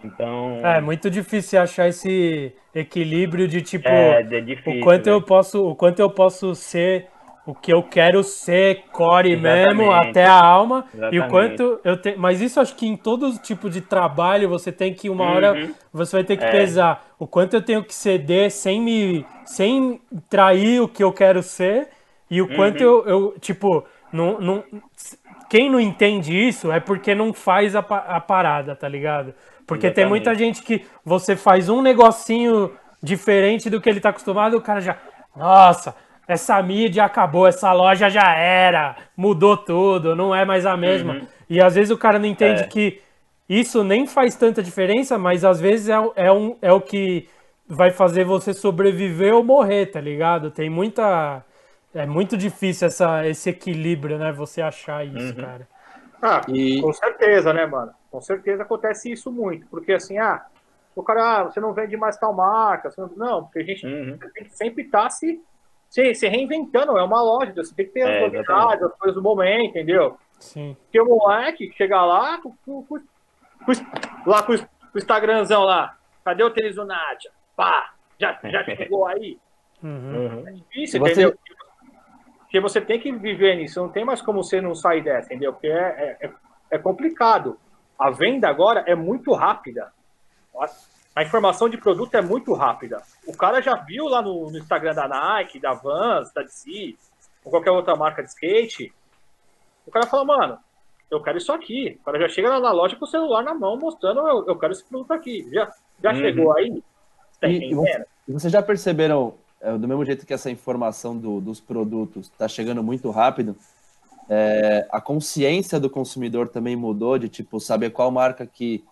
então... É muito difícil achar esse equilíbrio de tipo. é, é difícil, o quanto eu velho. posso, o quanto eu posso ser o que eu quero ser, core mesmo, Exatamente. até a alma, e o Exatamente. quanto eu tenho. Mas isso acho que em todo tipo de trabalho você tem que uma hora Uhum. você vai ter que É. pesar o quanto eu tenho que ceder sem me sem trair o que eu quero ser e o Uhum. quanto eu, eu tipo não, não quem não entende isso é porque não faz a, a parada, tá ligado? Porque Exatamente. tem muita gente que você faz um negocinho diferente do que ele tá acostumado, o cara já. Nossa, essa mídia acabou, essa loja já era, mudou tudo, não é mais a mesma. Uhum. E às vezes o cara não entende é. que isso nem faz tanta diferença, mas às vezes é, é, um, é o que vai fazer você sobreviver ou morrer, tá ligado? Tem muita. É muito difícil essa, esse equilíbrio, né? Você achar isso, uhum. cara. Ah, e... com certeza, né, mano? Com certeza acontece isso muito. Porque assim, ah, o cara, ah, você não vende mais tal marca. Não... não, porque a gente uhum. tem que sempre estar tá se, se, se, reinventando. É uma loja, você tem que ter é, as novidades, as coisas do momento, entendeu? Sim. Porque o moleque chega lá, com, com, com, lá com o Instagramzão lá. Cadê o tênis do Nádia? Pá, já, já chegou aí? Uhum. É difícil, você... entendeu? Porque você tem que viver nisso, não tem mais como você não sair dessa, entendeu? Porque é, é, é complicado. A venda agora é muito rápida. A informação de produto é muito rápida. O cara já viu lá no, no Instagram da Nike, da Vans, da DC, ou qualquer outra marca de skate. O cara fala, mano, eu quero isso aqui. O cara já chega na loja com o celular na mão mostrando, eu, eu quero esse produto aqui. Já, já uhum. chegou aí? Tá e, e vocês já perceberam, é, do mesmo jeito que essa informação do, dos produtos está chegando muito rápido, é, a consciência do consumidor também mudou de tipo saber qual marca que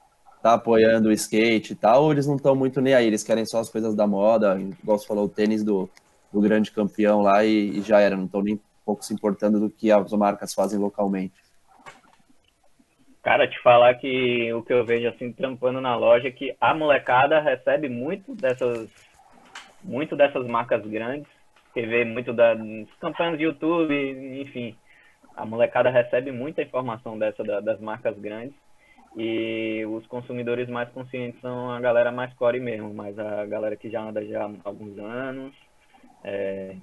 tá apoiando o skate e tal, ou eles não estão muito nem aí, eles querem só as coisas da moda, igual você falou, o tênis do, do grande campeão lá e, e já era, não estão nem pouco se importando do que as marcas fazem localmente. Cara, te falar que o que eu vejo assim trampando na loja é que a molecada recebe muito dessas muito dessas marcas grandes, que vê muito das campanhas de YouTube, enfim. A molecada recebe muita informação dessa da, das marcas grandes. E os consumidores mais conscientes são a galera mais core mesmo, mas a galera que já anda já há alguns anos, é,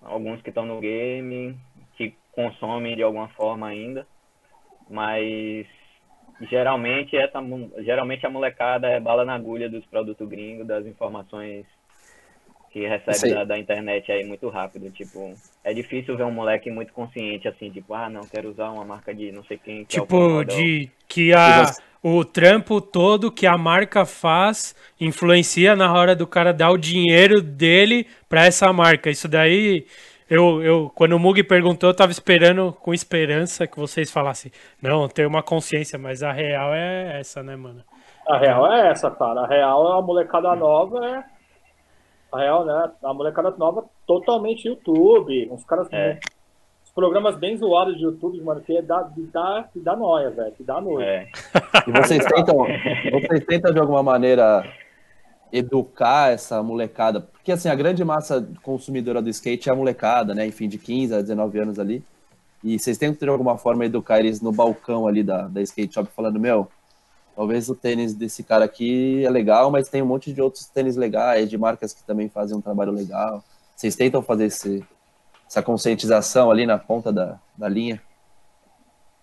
alguns que estão no game, que consomem de alguma forma ainda. Mas geralmente essa geralmente a molecada é bala na agulha dos produtos gringos, das informações que recebe da, da, internet aí muito rápido, tipo, é difícil ver um moleque muito consciente assim, tipo, ah, não quero usar uma marca de não sei quem, que é tipo, é de que a o trampo todo que a marca faz influencia na hora do cara dar o dinheiro dele para essa marca. Isso daí eu, eu, quando o Mug perguntou, eu tava esperando com esperança que vocês falassem. Não, tem uma consciência, mas a real é essa, né, mano? A real é essa, cara. A real é a molecada nova, é. A real, né? A molecada nova totalmente YouTube. Uns caras. É. Os programas bem zoados de YouTube, mano, que dá, dá, dá noia, velho. Que dá noia. É. E vocês tentam, vocês tentam de alguma maneira educar essa molecada, porque assim, a grande massa consumidora do skate é a molecada, né, enfim, de 15 a 19 anos ali, e vocês tentam de alguma forma educar eles no balcão ali da, da skate shop, falando, meu, talvez o tênis desse cara aqui é legal, mas tem um monte de outros tênis legais, de marcas que também fazem um trabalho legal. Vocês tentam fazer esse, essa conscientização ali na ponta da, da linha?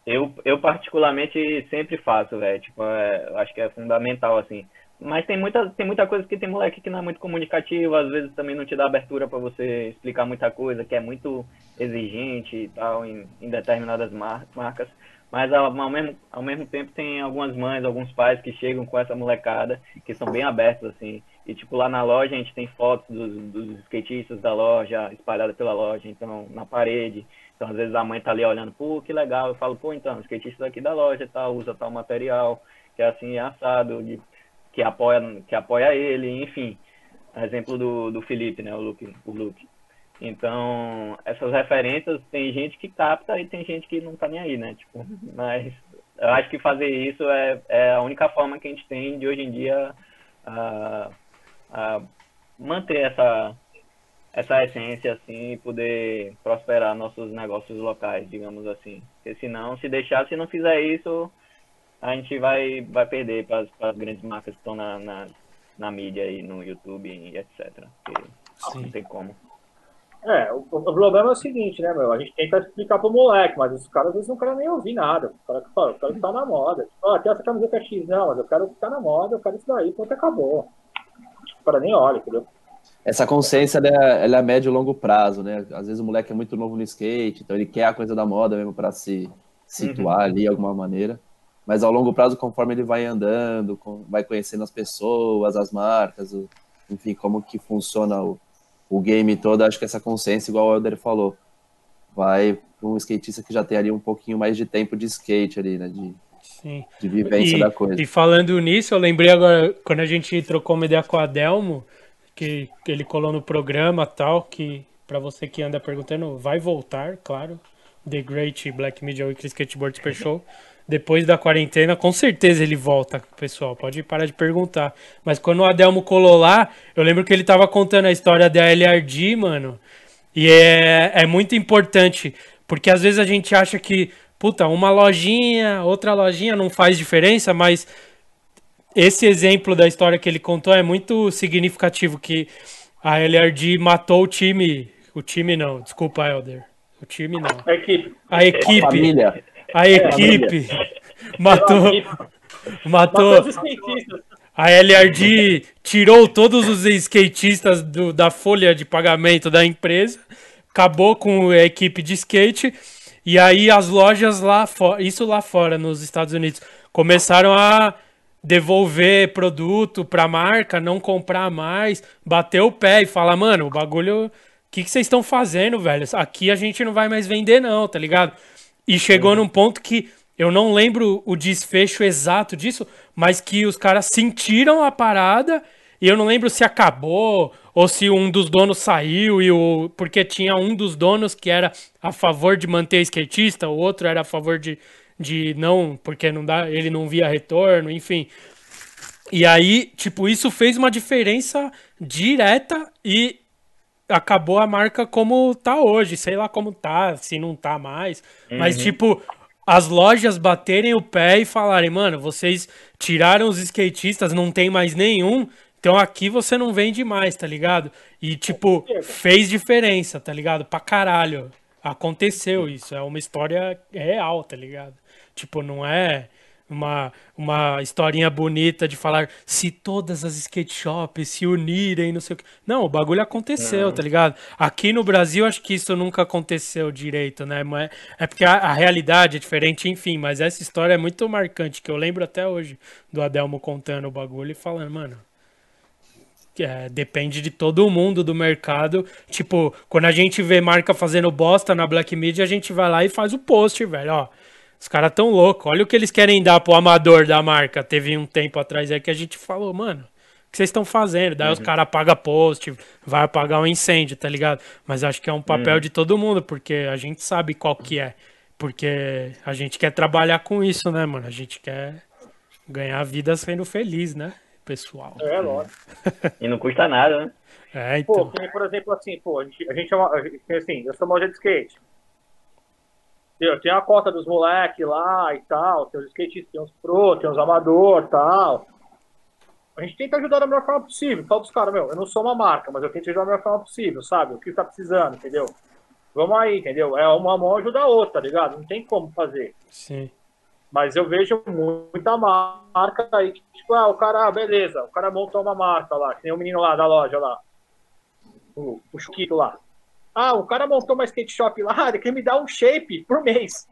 Eu, eu particularmente sempre faço, velho. Tipo, é, acho que é fundamental, assim. Mas tem muita, tem muita coisa que tem moleque que não é muito comunicativo, às vezes também não te dá abertura para você explicar muita coisa, que é muito exigente e tal em, em determinadas mar marcas. Mas ao, ao, mesmo, ao mesmo tempo tem algumas mães, alguns pais que chegam com essa molecada, que são bem abertos, assim. E tipo, lá na loja a gente tem fotos dos, dos skatistas da loja, espalhadas pela loja, então, na parede. Então, às vezes a mãe tá ali olhando, pô, que legal. Eu falo, pô, então, skatista daqui da loja, tal, usa tal material, que é assim, é assado, de que apoia, que apoia ele, enfim. Exemplo do, do Felipe, né, o Luke, o Luke. Então, essas referências, tem gente que capta e tem gente que não tá nem aí, né? Tipo, mas eu acho que fazer isso é, é a única forma que a gente tem de hoje em dia a, a manter essa, essa essência assim e poder prosperar nossos negócios locais, digamos assim. Porque senão, se deixar, se não fizer isso, a gente vai, vai perder para as grandes marcas que estão na, na, na, mídia aí, no YouTube e etc. Porque não tem como. É, o, o, problema é o seguinte, né, meu? A gente tenta explicar pro moleque, mas os caras às vezes não querem nem ouvir nada. O cara que fala, o cara que tá na moda. Tipo, ah, tem essa camiseta X, não, mas eu quero ficar na moda, eu quero isso daí, pronto, acabou. O cara nem olha, entendeu? Essa consciência ela é, ela é a médio e longo prazo, né? Às vezes o moleque é muito novo no skate, então ele quer a coisa da moda mesmo para se situar uhum. ali de alguma maneira. Mas ao longo prazo, conforme ele vai andando, vai conhecendo as pessoas, as marcas, enfim, como que funciona o, o game todo, acho que essa consciência, igual o Elder falou, vai para um skatista que já tem ali um pouquinho mais de tempo de skate ali, né? De, Sim. de vivência e, da coisa. E falando nisso, eu lembrei agora, quando a gente trocou uma ideia com a Delmo, que ele colou no programa tal, que para você que anda perguntando, vai voltar, claro. The Great Black Media Weekly Skateboard Super Show depois da quarentena, com certeza ele volta, pessoal. Pode parar de perguntar. Mas quando o Adelmo colou lá, eu lembro que ele tava contando a história da LRD, mano. E é, é muito importante, porque às vezes a gente acha que, puta, uma lojinha, outra lojinha não faz diferença, mas esse exemplo da história que ele contou é muito significativo, que a LRD matou o time. O time não, desculpa, Elder. O time não. A equipe. A equipe. A família a equipe matou, matou. A LRD tirou todos os skatistas do, da folha de pagamento da empresa, acabou com a equipe de skate, e aí as lojas lá fora, isso lá fora nos Estados Unidos, começaram a devolver produto pra marca, não comprar mais, bater o pé e falar, mano, o bagulho. O que vocês estão fazendo, velho? Aqui a gente não vai mais vender, não, tá ligado? E chegou uhum. num ponto que eu não lembro o desfecho exato disso, mas que os caras sentiram a parada e eu não lembro se acabou ou se um dos donos saiu e o porque tinha um dos donos que era a favor de manter skatista, o outro era a favor de, de não, porque não dá, ele não via retorno, enfim. E aí, tipo, isso fez uma diferença direta e acabou a marca como tá hoje. Sei lá como tá, se não tá mais. Uhum. Mas, tipo, as lojas baterem o pé e falarem, mano, vocês tiraram os skatistas, não tem mais nenhum. Então aqui você não vende mais, tá ligado? E, tipo, fez diferença, tá ligado? Pra caralho. Aconteceu isso. É uma história real, tá ligado? Tipo, não é uma, uma historinha bonita de falar se todas as skate shops se unirem, não sei o que. Não, o bagulho aconteceu, não. tá ligado? Aqui no Brasil, acho que isso nunca aconteceu direito, né? É, é porque a, a, realidade é diferente, enfim, mas essa história é muito marcante, que eu lembro até hoje do Adelmo contando o bagulho e falando, mano. É, depende de todo mundo do mercado. Tipo, quando a gente vê marca fazendo bosta na Black Media, a gente vai lá e faz o post, velho. Ó, os caras tão loucos. Olha o que eles querem dar pro amador da marca. Teve um tempo atrás aí que a gente falou, mano, o que vocês estão fazendo? Daí uhum. os caras apagam post, vai apagar um incêndio, tá ligado? Mas acho que é um papel uhum. de todo mundo, porque a gente sabe qual que é. Porque a gente quer trabalhar com isso, né, mano? A gente quer ganhar a vida sendo feliz, né, pessoal? É, lógico. e não custa nada, né? É, então. Pô, por exemplo, assim, pô, a gente, a gente é uma, assim, eu sou loja de skate. Tem a cota dos moleques lá e tal, tem os skatistas, tem os pro, tem os amador e tal. A gente tenta ajudar da melhor forma possível. Fala pros caras, meu, eu não sou uma marca, mas eu tento ajudar da melhor forma possível, sabe? O que tá precisando, entendeu? Vamos aí, entendeu? É uma mão ajuda a outra, tá ligado? Não tem como fazer. Sim. Mas eu vejo muita marca aí que, tipo, ah, o cara, ah, beleza, o cara montou uma marca lá, que tem um menino lá da loja lá. O, o Chiquito lá. Ah, o cara montou uma skate shop lá, ele quer me dar um shape por mês.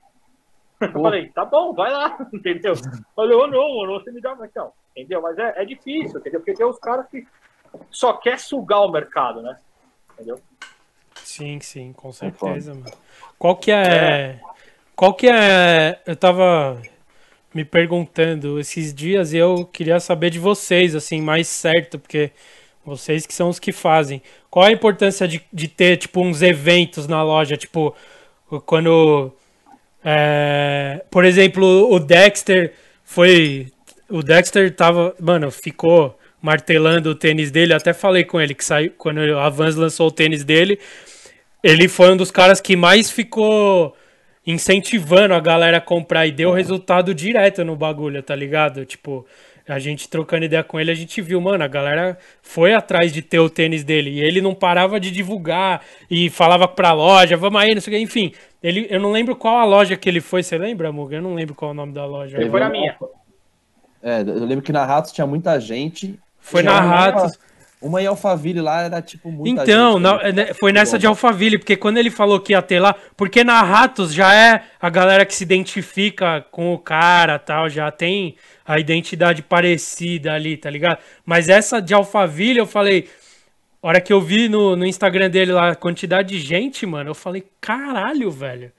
Eu falei, tá bom, vai lá, entendeu? Falei, oh, não, você me dá, mas então, entendeu? Mas é, é difícil, entendeu? Porque tem os caras que só quer sugar o mercado, né? Entendeu? Sim, sim, com certeza, mano. Qual que é, é, Qual que é. Eu tava me perguntando esses dias e eu queria saber de vocês, assim, mais certo, porque vocês que são os que fazem. Qual a importância de, de ter, tipo, uns eventos na loja? Tipo, quando. É, por exemplo, o Dexter foi. O Dexter tava. Mano, ficou martelando o tênis dele. Até falei com ele que saiu. Quando a Vans lançou o tênis dele, ele foi um dos caras que mais ficou incentivando a galera a comprar e deu resultado direto no bagulho, tá ligado? Tipo, a gente trocando ideia com ele, a gente viu, mano, a galera foi atrás de ter o tênis dele. E ele não parava de divulgar e falava pra loja, vamos aí, não sei o que, enfim. Ele, eu não lembro qual a loja que ele foi, você lembra, Muga? Eu não lembro qual é o nome da loja. Ele foi na minha. É, eu lembro que na Ratos tinha muita gente. Foi na Ratos. Uma em Alphaville lá era tipo muita Então, gente, na- né? né, foi nessa de Alphaville, porque quando ele falou que ia ter lá, porque na Ratos já é a galera que se identifica com o cara, tal, já tem a identidade parecida ali, tá ligado? Mas essa de Alphaville, eu falei, hora que eu vi no, no Instagram dele lá a quantidade de gente, mano, eu falei, caralho, velho.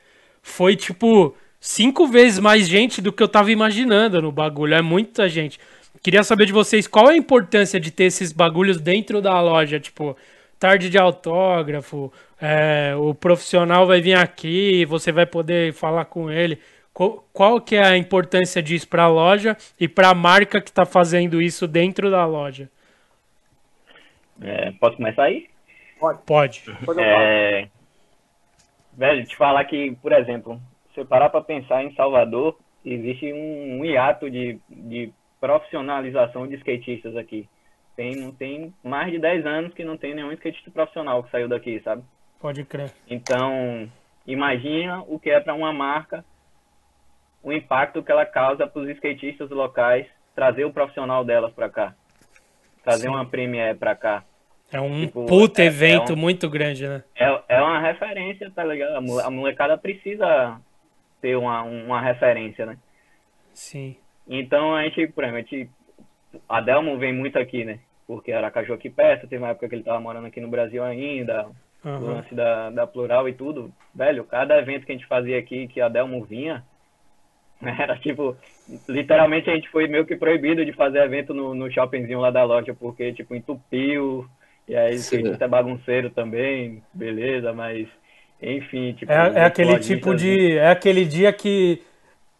Foi tipo cinco vezes mais gente do que eu tava imaginando no bagulho. É muita gente. Queria saber de vocês qual é a importância de ter esses bagulhos dentro da loja, tipo, tarde de autógrafo, é, o profissional vai vir aqui, você vai poder falar com ele. Qual, que é a importância disso para a loja e para a marca que está fazendo isso dentro da loja? É, posso começar aí? Pode. Falo. É, velho, te falar que, por exemplo, se eu parar para pensar em Salvador, existe um, um hiato de, de profissionalização de skatistas aqui. Tem, tem mais de 10 anos que não tem nenhum skatista profissional que saiu daqui, sabe? Pode crer. Então, imagina o que é para uma marca o impacto que ela causa para os skatistas locais trazer o profissional delas para cá. Trazer Sim. uma Premiere para cá. É um Tipo, puta é- é evento um- muito grande, né? É, é uma referência, tá ligado? A mole- A molecada precisa ter uma, uma referência, né? Sim. Então a gente, por exemplo, a gente, a Delmo vem muito aqui, né? Porque Aracaju aqui perto, teve uma época que ele tava morando aqui no Brasil ainda, o Aham. lance da, da Plural e tudo. Velho, cada evento que a gente fazia aqui, que a Delmo vinha, era tipo, literalmente a gente foi meio que proibido de fazer evento no, no shoppingzinho lá da loja, porque, tipo, entupiu, e aí o Sim. skatista é bagunceiro também, beleza, mas, enfim, tipo... É, é aquele tipo de. É aquele dia que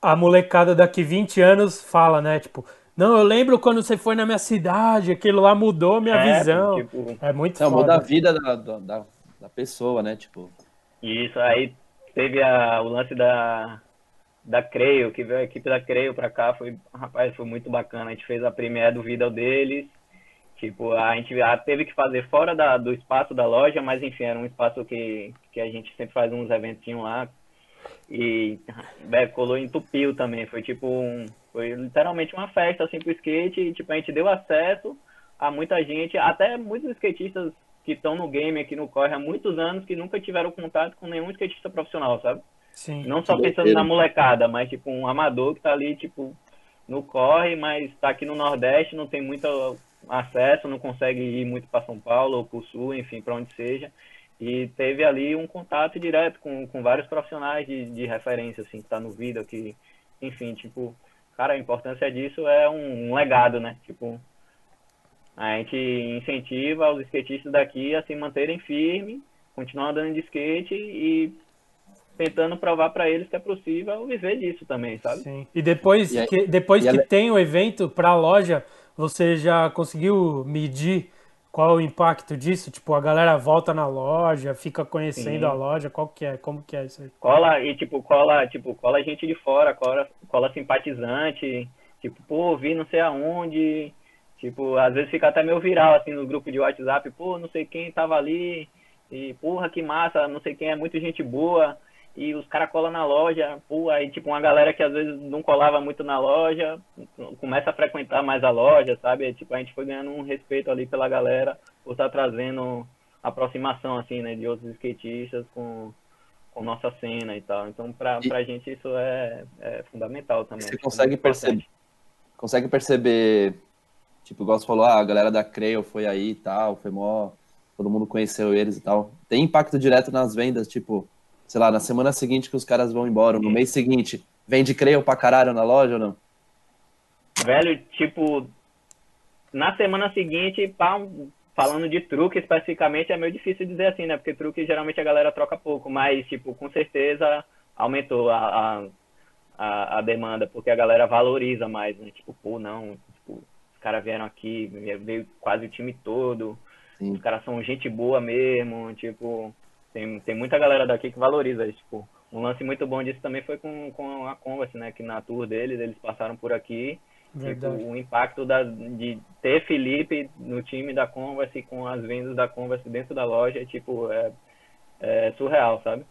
a molecada daqui 20 anos fala, né? Tipo, não, eu lembro quando você foi na minha cidade, aquilo lá mudou minha É, visão. tipo, É muito Não, muda a foda. vida da, da, da, da pessoa, né? Tipo, Isso, aí teve a, o lance da, da Creio, que veio a equipe da Creio pra cá, foi, rapaz, foi muito bacana. A gente fez a primeira do vídeo deles. Tipo, a gente teve que fazer fora da, do espaço da loja, mas enfim, era um espaço que, que a gente sempre faz uns eventinhos lá. E velho, colou entupiu também. Foi tipo um. Foi literalmente uma festa assim pro skate. E, tipo, a gente deu acesso a muita gente, até muitos skatistas que estão no game aqui no Corre há muitos anos que nunca tiveram contato com nenhum skatista profissional, sabe? Sim. Não só pensando na molecada, mas tipo um amador que tá ali, tipo, no corre, mas tá aqui no Nordeste, não tem muito acesso, não consegue ir muito para São Paulo ou pro Sul, enfim, para onde seja. E teve ali um contato direto com, com vários profissionais de, de referência, assim, que tá no vídeo, que, enfim, tipo, cara, a importância disso é um, um legado, né? Tipo, a gente incentiva os skatistas daqui a se manterem firmes, continuar andando de skate e tentando provar para eles que é possível viver disso também, sabe? Sim. E depois E aí- que, depois e que ela- tem o evento para a loja, você já conseguiu medir qual o impacto disso? Tipo, a galera volta na loja, fica conhecendo Sim. a loja, qual que é? Como que é isso aí? Cola e tipo, cola, tipo, cola gente de fora, cola, cola simpatizante, tipo, pô, vi não sei aonde, tipo, às vezes fica até meio viral assim no grupo de WhatsApp, pô, não sei quem tava ali, e porra, que massa, não sei quem é muito gente boa, e os caras colam na loja, pô, aí tipo uma galera que às vezes não colava muito na loja, começa a frequentar mais a loja, sabe? Tipo, a gente foi ganhando um respeito ali pela galera por estar trazendo aproximação assim, né, de outros skatistas com com nossa cena e tal. Então, pra, E- pra gente isso é, é fundamental também. Você é consegue perceber- consegue perceber, tipo, igual você falou, ah, a galera da Creio foi aí e tal, foi mó, todo mundo conheceu eles e tal. Tem impacto direto nas vendas, tipo, sei lá, na semana seguinte que os caras vão embora, no mês seguinte, vende Creio pra caralho na loja ou não? Velho, tipo, na semana seguinte, pá, falando de truque especificamente, é meio difícil dizer assim, né? Porque truque geralmente a galera troca pouco, mas, tipo, com certeza aumentou a, a, a, demanda, porque a galera valoriza mais, né? Tipo, pô, não, tipo, os caras vieram aqui, veio quase o time todo, Sim. os caras são gente boa mesmo, tipo, tem, tem muita galera daqui que valoriza isso, tipo, um lance muito bom disso também foi com, com a Converse, né, que na tour deles, eles passaram por aqui, tipo, o impacto da, de ter Felipe no time da Converse com as vendas da Converse dentro da loja, tipo, é, é surreal, sabe?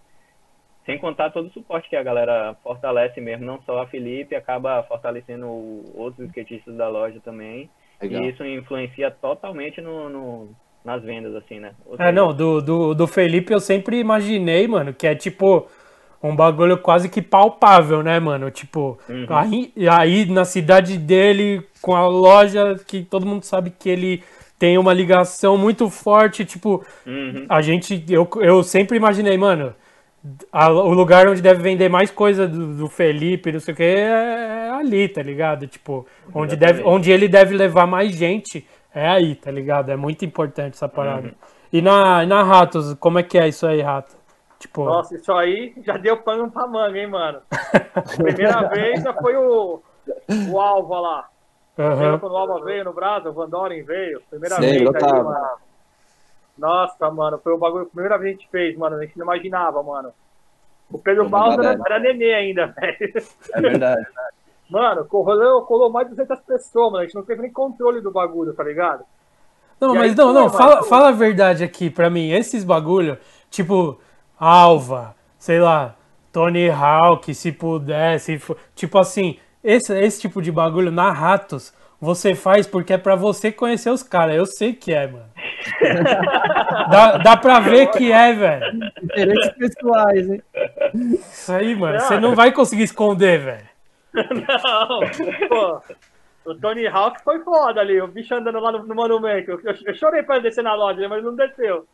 Sem contar todo o suporte que a galera fortalece mesmo, não só a Felipe, acaba fortalecendo outros skatistas da loja também. Legal. E isso influencia totalmente no, no- nas vendas, assim, né? Ou É, seja, não, do, do, do Felipe eu sempre imaginei, mano, que é tipo um bagulho quase que palpável, né, mano? Tipo, Uhum. aí, aí na cidade dele, com a loja, que todo mundo sabe que ele tem uma ligação muito forte, tipo, Uhum. a gente, eu, eu sempre imaginei, mano, a- o lugar onde deve vender mais coisa do, do Felipe, não sei o que, é ali, tá ligado? Tipo, onde, deve, onde ele deve levar mais gente, é aí, tá ligado? É muito importante essa parada. Uhum. E na, na Ratos, como é que é isso aí, Rato? Tipo, Nossa, isso aí já deu pano pra manga, hein, mano? Primeira vez já foi o, o Alva lá. Lembra quando o Alva veio no Brasil, o Van Doren veio? Primeira Lembro, vez aí, mano. Nossa, mano, foi o bagulho, a primeira vez que a gente fez, mano. A gente não imaginava, mano. O Pedro Barros era, era nenê ainda, velho. É verdade. Mano, colou, colou mais de 200 pessoas, mano. A gente não teve nem controle do bagulho, tá ligado? Não, E mas aí, não, não, fala, fala a verdade aqui pra mim. Esses bagulho, tipo, Alva, sei lá, Tony Hawk, se pudesse, tipo assim, esse, esse tipo de bagulho na Ratos, você faz porque é pra você conhecer os caras. Eu sei que é, mano. dá, dá pra ver que é, velho. Interesses pessoais, hein? Isso aí, mano, você não vai conseguir esconder, velho. Não, pô. O Tony Hawk foi foda ali, o bicho andando lá no, no monumento. Eu, eu- chorei pra descer na loja, mas não desceu.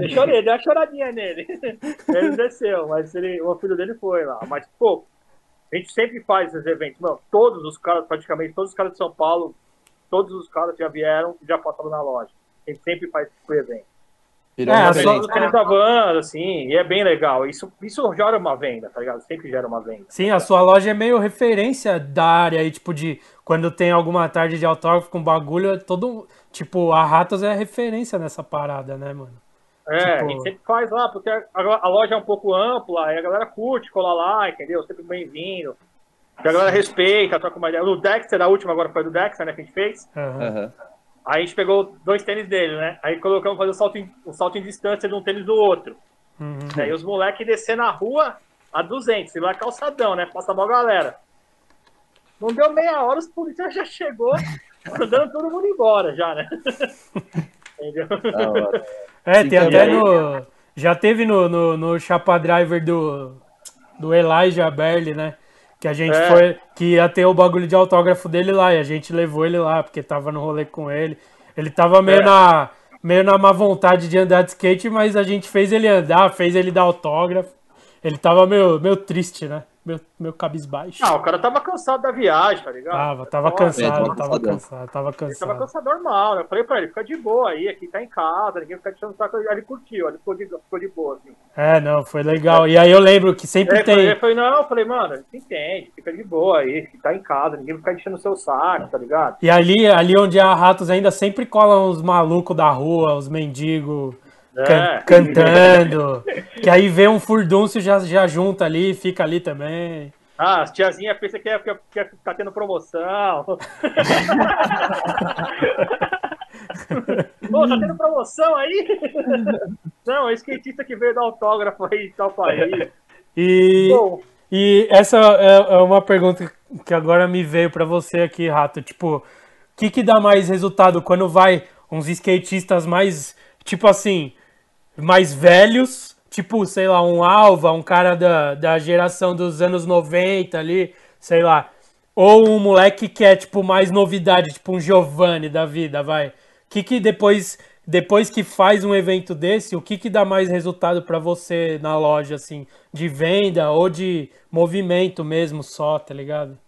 Eu chorei, dei uma choradinha nele. Ele não desceu, mas ele, o filho dele foi lá. Mas, pô, a gente sempre faz esses eventos. Mano, todos os caras, praticamente todos os caras de São Paulo, todos os caras já vieram e já passaram na loja. A gente sempre faz esse evento. Virou É, uma a Todos sua- vez. os caras da van, assim, e é bem legal. Isso, isso gera uma venda, tá ligado? Sempre gera uma venda. Sim, a sua loja é meio referência da área aí, tipo, de quando tem alguma tarde de autógrafo com bagulho, é todo. Tipo, a Ratos é referência nessa parada, né, mano? É, Tipo- a gente sempre faz lá, porque a, a loja é um pouco ampla, aí a galera curte, cola lá, entendeu? Sempre bem-vindo. A galera respeita, troca uma ideia. O Dexter, a última agora foi do Dexter, né, que a gente fez. Aham. Aham. Aí a gente pegou dois tênis dele, né? Aí colocamos fazer o salto em, o salto em distância de um tênis do outro. Uhum. Aí os moleques descer na rua a 200, e lá é calçadão, né? Passa mal galera. Não deu meia hora, os policiais já chegou, mandando todo mundo embora já, né? Entendeu? É, tem também. até no. Já teve no, no, no Chapa Driver do, do Elijah Berli, né? Que a gente É. foi. Que ia ter o bagulho de autógrafo dele lá. E a gente levou ele lá, porque tava no rolê com ele. Ele tava meio É. na. Meio na má vontade de andar de skate, mas a gente fez ele andar, fez ele dar autógrafo. Ele tava meio, meio triste, né? Meio, meio cabisbaixo. Ah, o cara tava cansado da viagem, tá ligado? Tava, tava Foda. cansado, tava tava cansado, tava Ele tava cansado. cansado normal, né? Eu falei pra ele, fica de boa aí, aqui tá em casa, ninguém fica deixando o saco. Aí Ele curtiu, ele ficou de, ficou de boa, assim. É, não, foi legal. E aí eu lembro que sempre Aí eu falei, tem. eu falei, não, eu falei, mano, a gente entende, fica de boa aí, que tá em casa, ninguém fica enchendo o seu saco, tá ligado? E ali, ali onde há ratos ainda sempre colam uns malucos da rua, os mendigos can- É. cantando. que aí vê um furdúncio já já junta ali, fica ali também. Ah, as tiazinhas pensam que, é, que, é, que é- tá tendo promoção. Pô, tá tendo promoção aí? Não, é skatista que veio dar autógrafo aí em tal país. E, e essa é, é uma pergunta que agora me veio pra você aqui, Rato. Tipo, o que que dá mais resultado quando vai uns skatistas mais, tipo assim, mais velhos, tipo, sei lá, um Alva, um cara da, da geração dos anos 90 ali, sei lá. Ou um moleque que é, tipo, mais novidade, tipo um Giovanni da vida, vai. O que que depois, depois que faz um evento desse, o que que dá mais resultado pra você na loja, assim? De venda ou de movimento mesmo só, tá ligado?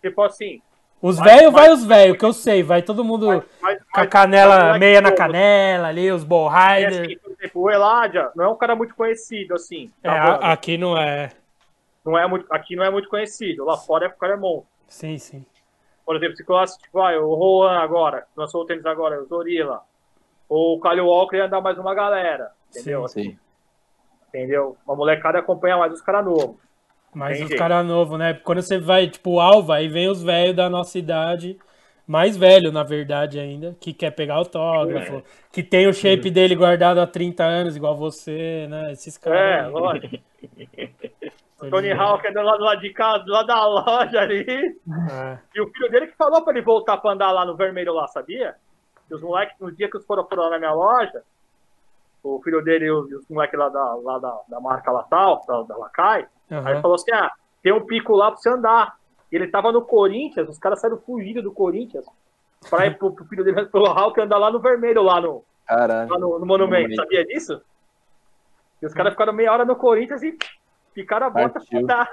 tipo assim. Os velhos, vai os velhos, que eu sei, vai todo mundo Mas, mas, com a canela, moleque meia na canela ali, os ball é rider. assim, exemplo, o Eladia não é um cara muito conhecido, assim. É, tá a- aqui não é. não é muito, aqui não é muito conhecido. Lá fora é o cara é monstro. Sim, sim. Por exemplo, se coloca, tipo, vai, o Roan agora, lançou o tênis agora, o Zorilla. Ou o Kyle Walker ia andar mais uma galera. Entendeu? Sim. Entendeu? A molecada acompanha mais os caras novos. Mas Tem os caras novos, né? Quando você vai, tipo, Alva, aí vem os velhos da nossa idade, mais velho, na verdade, ainda, que quer pegar autógrafo, que tem o shape dele guardado há 30 anos, igual você, né? Esses caras. É, aí. lógico. Tony. Hawk andando lá do lado de casa, do lado da loja ali. É. E o filho dele que falou pra ele voltar pra andar lá no vermelho lá, sabia? E os moleques, no dia que os foram, foram lá na minha loja, o filho dele e os, os moleques lá da, lá da, da marca lá tal, da, da Lacai, aí ele Aham. falou assim, ah, tem um pico lá pra você andar. E ele tava no Corinthians, os caras saíram fugindo do Corinthians pra ir pro, pro filho dele, pro Hulk andar lá no vermelho, lá no, Caralho. lá no, no Monumento, Monumento. sabia disso? E os caras ficaram meia hora no Corinthians e ficaram a bota pra Partiu. andar.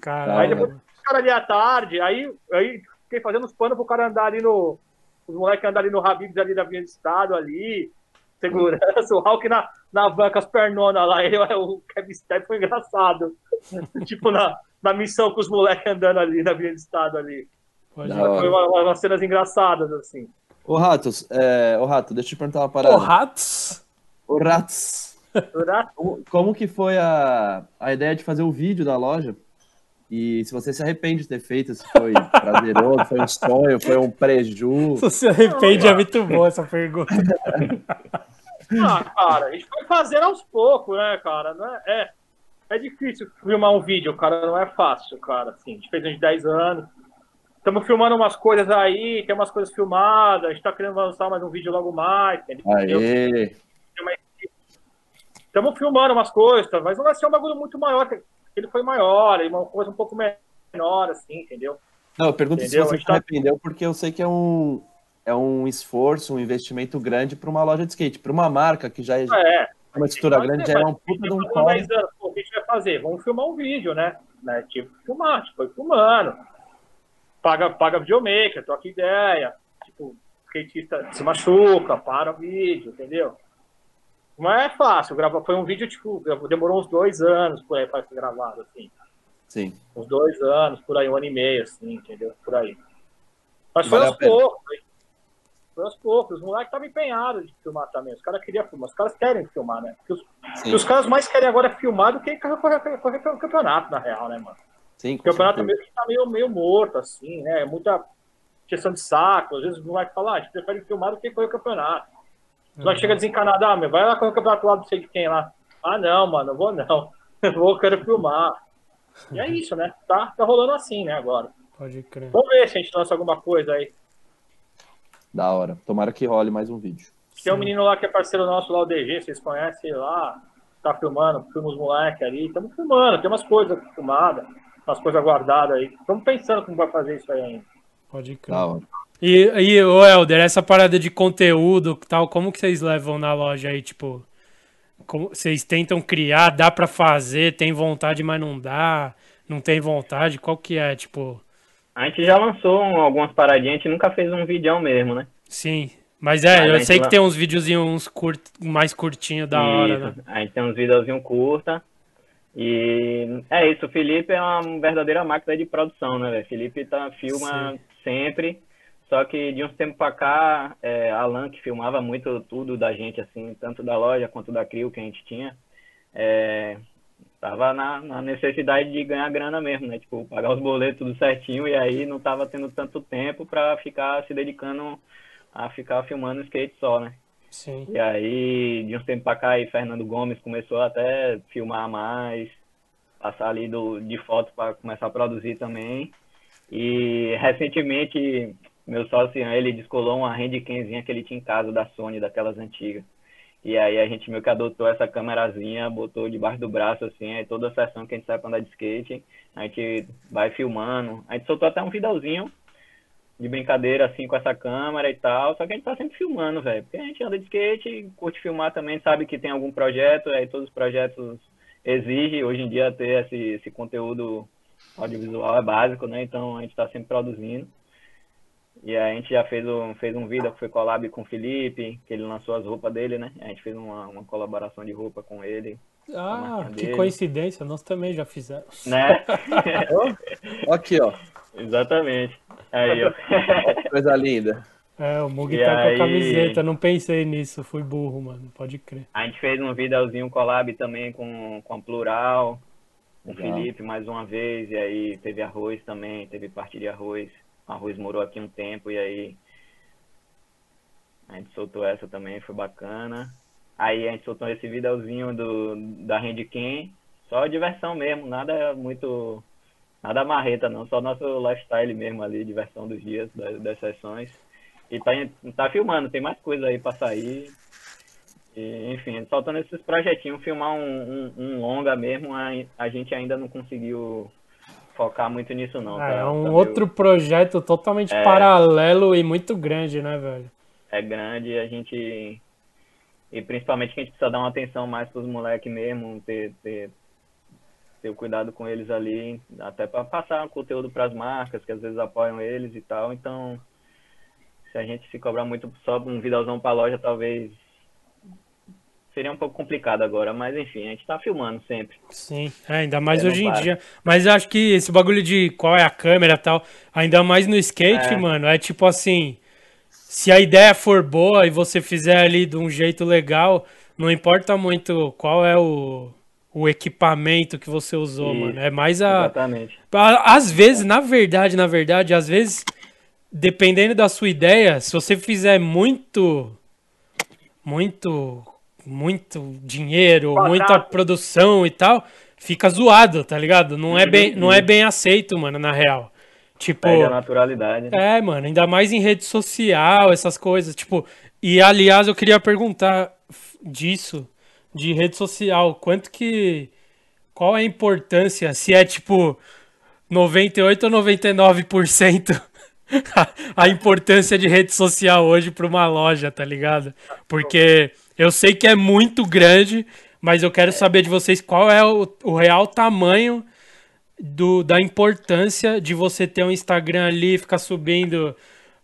Caralho. Aí depois os caras ali à tarde, aí, aí fiquei fazendo os panos pro cara andar ali no. Os moleques andar ali no Habibs ali da Vinha do Estado ali. Segurança, o Hulk na, na van com as pernonas lá. Ele, o Kevin Step foi engraçado. tipo, na, na missão com os moleques andando ali na Vinha do Estado ali. Foi uma, uma- umas cenas engraçadas, assim. Ô, Ratos, é... ô, Rato, deixa eu te perguntar uma Ô, parada. Ratos? Ô, Ratos, como, como que foi a, a ideia de fazer o vídeo da loja? E se você se arrepende de ter feito, se foi prazeroso, foi um sonho, foi um preju. Se você arrepende, é muito boa essa pergunta. Ah, cara, a gente foi fazendo aos poucos, né, cara? Não é, é, é difícil filmar um vídeo, cara, não é fácil, cara. Assim, a gente fez uns 10 anos. Estamos filmando umas coisas aí, tem umas coisas filmadas, a gente tá querendo lançar mais um vídeo logo mais, entendeu? Aê! Estamos filmando umas coisas, tá? mas não vai ser um bagulho muito maior, que ele foi maior, e uma coisa um pouco menor, assim, entendeu? Não, eu pergunto Entendeu? se A você gente se tá- arrependeu, porque eu sei que é um, é um esforço, um investimento grande para uma loja de skate. Para uma marca que já é É, uma estrutura grande, é um puta de um Falando corre. 10 anos, pô, o que a gente vai fazer? Vamos filmar um vídeo, né? né? Tipo, filmar, tipo, foi filmando. Paga, paga videomaker, troca ideia. Tipo, skatista se machuca, para o vídeo, entendeu? Não é fácil, gravar, foi um vídeo, tipo, demorou uns dois anos por aí para ser gravado, assim. Sim. Uns dois anos, por aí, um ano e meio, assim, entendeu? Por aí. Mas foi aos poucos, foi- aos poucos. Os moleques estavam empenhados de filmar também. Os caras queriam filmar, os caras querem filmar, né? Porque os, que os caras mais querem agora é filmar do que correr, correr, correr pelo campeonato, na real, né, mano? sim, O campeonato certeza. meio que tá meio, meio morto, assim, né? Muita questão de saco. Às vezes o moleque fala, ah, a gente prefere filmar do que correr o campeonato. O moleque chega desencanado, ah, meu, vai lá correr o campeonato lá, não sei de quem lá. Ah, não, mano, não vou não. Eu vou, quero filmar. E é isso, né? Tá, tá rolando assim, né, agora. Pode crer. Vamos ver se a gente lança alguma coisa aí. Da hora. Tomara que role mais um vídeo. Tem um menino lá que é parceiro nosso lá, o DG, vocês conhecem lá, tá filmando, filma os moleques ali, estamos filmando, tem umas coisas filmadas, umas coisas guardadas aí. Estamos pensando como vai fazer isso aí ainda. Pode crer. E, e ô Helder, essa parada de conteúdo e tal, como que vocês levam na loja aí, tipo? como- vocês tentam criar, dá pra fazer, tem vontade, mas não dá, não tem vontade, qual que é, tipo? A gente já lançou um- algumas paradinhas, a gente nunca fez um vídeo mesmo, né? Sim, mas é, Mas eu sei que tem uns videozinhos uns curt, mais curtinhos da hora, Isso. né? A gente tem uns videozinhos curta. E é isso, o Felipe é uma verdadeira máquina de produção, né, velho? Felipe tá, filma Sim. sempre. Só que de uns tempos pra cá, é, Alan, que filmava muito tudo da gente, assim, tanto da loja quanto da Crio que a gente tinha, é, tava na, na necessidade de ganhar grana mesmo, né? Tipo, pagar os boletos tudo certinho e aí não tava tendo tanto tempo pra ficar se dedicando a ficar filmando skate só, né? Sim. E aí, de uns tempos pra cá, aí, Fernando Gomes começou até filmar mais, passar ali do, de foto para começar a produzir também. E recentemente, meu sócio, ele descolou uma handcamzinha que ele tinha em casa da Sony, daquelas antigas. E aí a gente meio que adotou essa câmerazinha, botou debaixo do braço, assim, aí toda a sessão que a gente sai pra andar de skate, a gente vai filmando. A gente soltou até um videozinho de brincadeira, assim, com essa câmera e tal, só que a gente tá sempre filmando, velho, porque a gente anda de skate, curte filmar também, sabe que tem algum projeto, aí todos os projetos exigem, hoje em dia, ter esse, esse conteúdo audiovisual é básico, né, então a gente tá sempre produzindo. E a gente já fez um, fez um vídeo que foi collab com o Felipe, que ele lançou as roupas dele, né, a gente fez uma, uma colaboração de roupa com ele, Ah, que dele. coincidência, nós também já fizemos. né? Aqui, ó. Exatamente. Aí, ó. Coisa linda. É, o Mug tá com aí- a camiseta, não pensei nisso, fui burro, mano, pode crer. A gente fez um videozinho collab também com, com a Plural, com o. Felipe mais uma vez, e aí teve arroz também, teve parte de arroz. Arroz morou aqui um tempo e aí a gente soltou essa também, foi bacana. Aí a gente soltou esse videozinho do, da Handcam, Só diversão mesmo, nada muito. Nada marreta, não. Só nosso lifestyle mesmo ali, diversão dos dias, das, das sessões. E tá, tá filmando, tem mais coisa aí pra sair. E, enfim, faltando esses projetinhos, filmar um, um, um longa mesmo, a, a, gente ainda não conseguiu focar muito nisso, não. É, tá, é um outro projeto totalmente é, paralelo e muito grande, né, velho? É grande, a gente. E principalmente que a gente precisa dar uma atenção mais pros moleques mesmo, ter, ter, ter cuidado com eles ali, até para passar conteúdo para as marcas, que às vezes apoiam eles e tal. Então, se a gente se cobrar muito só um vidalzão para loja, talvez seria um pouco complicado agora, mas enfim, a gente tá filmando sempre. Sim, é, ainda mais é, hoje em dia. Mas eu acho que esse bagulho de qual é a câmera e tal, ainda mais no skate, é. mano, é tipo assim, se a ideia for boa e você fizer ali de um jeito legal, não importa muito qual é o, o equipamento que você usou, Isso, mano. É mais a. Exatamente. Às vezes, na verdade, na verdade, às vezes, dependendo da sua ideia, se você fizer muito. Muito muito dinheiro, muita produção e tal, fica zoado, tá ligado? Não, é, uhum. bem, não é bem aceito, mano, na real. Tipo. Perde a naturalidade. É, mano, ainda mais em rede social, essas coisas. Tipo, e aliás, eu queria perguntar disso, de rede social, quanto que. Qual é a importância? Se é tipo 98 ou 99% a importância de rede social hoje para uma loja, tá ligado? Porque eu sei que é muito grande, mas eu quero saber de vocês qual é o, o real tamanho do, da importância de você ter um Instagram ali, ficar subindo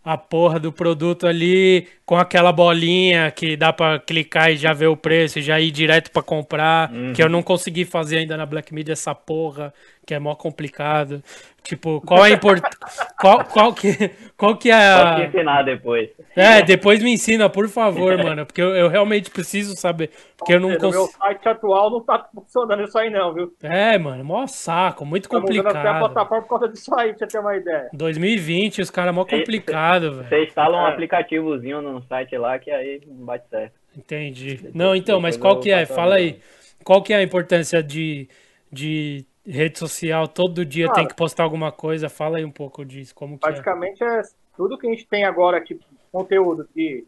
a porra do produto ali com aquela bolinha que dá para clicar e já ver o preço e já ir direto para comprar, uhum. que eu não consegui fazer ainda na Black Media essa porra, que é mó complicado. Tipo, qual é a importância. qual, qual, que, qual que é a. Pode ensinar depois. É, depois me ensina, por favor, mano. Porque eu, eu realmente preciso saber. Porque eu não consigo. meu site atual não tá funcionando isso aí, não, viu? É, mano, mó saco, muito complicado. Até a plataforma por causa disso aí, pra você ter uma ideia. 2020, os caras mó complicado, velho. Você instala um é. aplicativozinho no site lá que aí bate certo. Entendi. Não, então, mas qual que é? Fala aí. Qual que é a importância de, de rede social, todo dia Cara, tem que postar alguma coisa. Fala aí um pouco disso. Como é. basicamente é? é? tudo que a gente tem agora, tipo, conteúdo de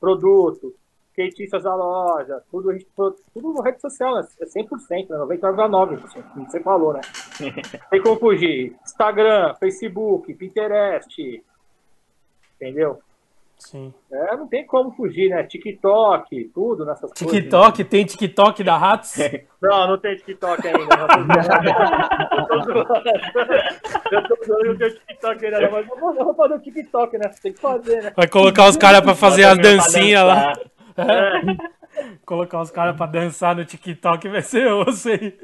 produto, skatistas da loja, tudo, gente, tudo na rede social, né? é 100%, né? 99,9%, como você falou, né? tem como fugir. Instagram, Facebook, Pinterest, entendeu? Sim. É, não tem como fugir, né? TikTok, tudo nessas TikTok, coisas. TikTok, né? tem TikTok da Ratos? Não, não tem TikTok ainda. eu tô zoando, não tenho TikTok ainda, mas eu vou fazer o TikTok, né? Tem que fazer, né? Vai colocar os caras pra fazer as dancinhas lá. É. Colocar os caras pra dançar no TikTok vai ser osso aí.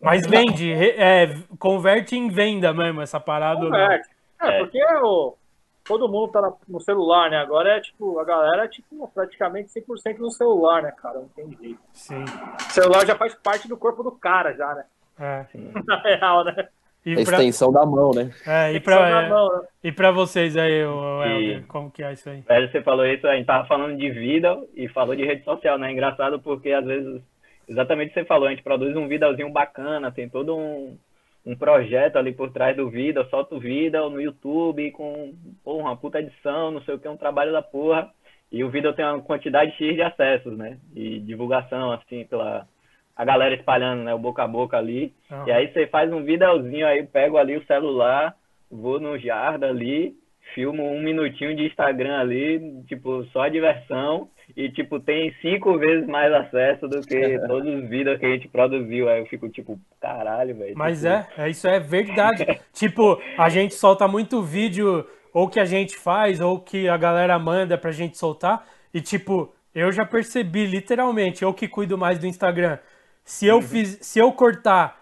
Mas vende, é, converte em venda mesmo essa parada. Converte. É, porque o todo mundo tá no celular, né? Agora é tipo, a galera é tipo praticamente 100% no celular, né, cara? Não tem jeito. Sim. O celular já faz parte do corpo do cara, já, né? É. Na real, né? E pra... extensão da mão, né? É, e pra, mão, né? e pra vocês aí, o Helder, como que é isso aí? Velho, você falou isso, a gente tava falando de vida e falou de rede social, né? Engraçado porque às vezes, exatamente o que você falou, a gente produz um videozinho bacana, tem todo um, um projeto ali por trás do vídeo, solta o vídeo no YouTube com porra, uma puta edição, não sei o que, um trabalho da porra. E o vídeo tem uma quantidade X de acessos, né? E divulgação, assim, pela a galera espalhando, né? O boca a boca ali. Uhum. E aí você faz um videozinho, aí pego ali o celular, vou no Jarda ali, filmo um minutinho de Instagram ali, tipo, só diversão e, tipo, tem cinco vezes mais acesso do que todos os vídeos que a gente produziu. Aí eu fico, tipo, caralho, velho. Mas tipo... é, é, isso é verdade. tipo, a gente solta muito vídeo, ou que a gente faz, ou que a galera manda pra gente soltar. E, tipo, eu já percebi, literalmente, eu que cuido mais do Instagram. Se eu, uhum. fiz, se eu cortar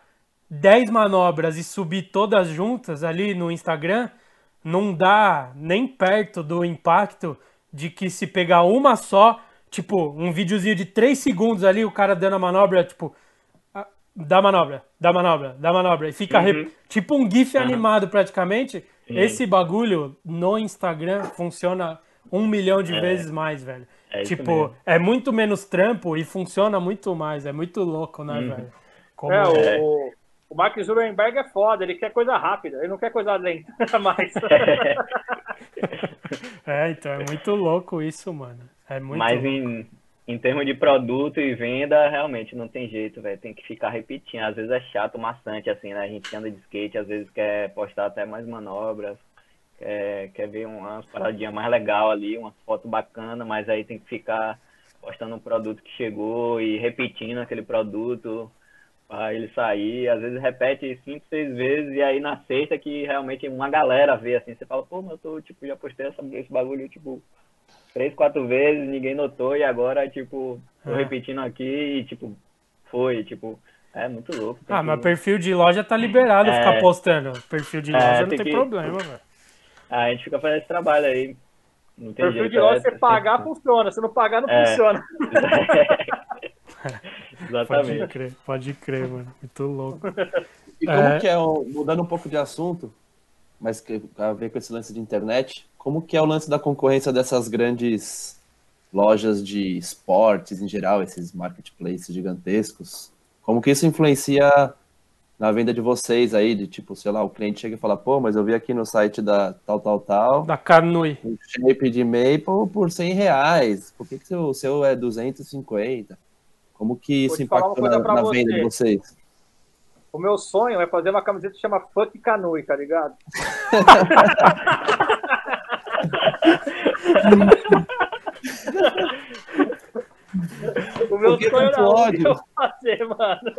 10 manobras e subir todas juntas ali no Instagram, não dá nem perto do impacto de que se pegar uma só, tipo, um videozinho de 3 segundos ali, o cara dando a manobra, tipo, dá manobra, dá manobra, dá manobra, e fica uhum. tipo um GIF uhum. animado praticamente. Sim. Esse bagulho no Instagram funciona um milhão de vezes mais, velho. É isso tipo, é muito menos trampo e funciona muito mais. É muito louco, né, Uhum. velho? Como- É, É. o, o Mark Zuckerberg é foda, ele quer coisa rápida, ele não quer coisa lenta mais. É, então é muito louco isso, mano. É muito Mas louco. em, em termos de produto e venda, realmente não tem jeito, velho. Tem que ficar repetindo. Às vezes é chato, maçante, assim, né? A gente anda de skate, às vezes quer postar até mais manobras, quer, quer ver umas paradinhas mais legal ali, uma foto bacana, mas aí tem que ficar postando um produto que chegou e repetindo aquele produto pra ele sair. Às vezes repete cinco, seis vezes e aí na sexta que realmente uma galera vê, assim, você fala, pô, mas eu tô, tipo, já postei essa, esse bagulho, tipo, três, quatro vezes, ninguém notou, e agora, tipo, tô É. repetindo aqui e, tipo, foi, tipo, é muito louco. Ah, que- mas perfil de loja tá liberado É. ficar postando. Perfil de É, loja não tem tem que- problema, velho. Ah, a gente fica fazendo esse trabalho aí. Não tem Perfil jeito. de loja, é- você pagar, funciona. Se não pagar, não É. funciona. Pode Exatamente. crer, pode crer, mano. Muito louco. E como É. que é, o- mudando um pouco de assunto, mas que a ver com esse lance de internet, como que é o lance da concorrência dessas grandes lojas de esportes em geral, esses marketplaces gigantescos? Como que isso influencia na venda de vocês aí, de tipo, sei lá, o cliente chega e fala, pô, mas eu vi aqui no site da tal, tal, tal, Da Canui. um shape de maple por 100 reais, por que, que seu- o seu é 250? Como que isso falar uma impacta na, na venda de você. vocês? O meu sonho é fazer uma camiseta que chama Fuck Canui, tá ligado? o meu Por que sonho era ódio? que eu fazer, mano.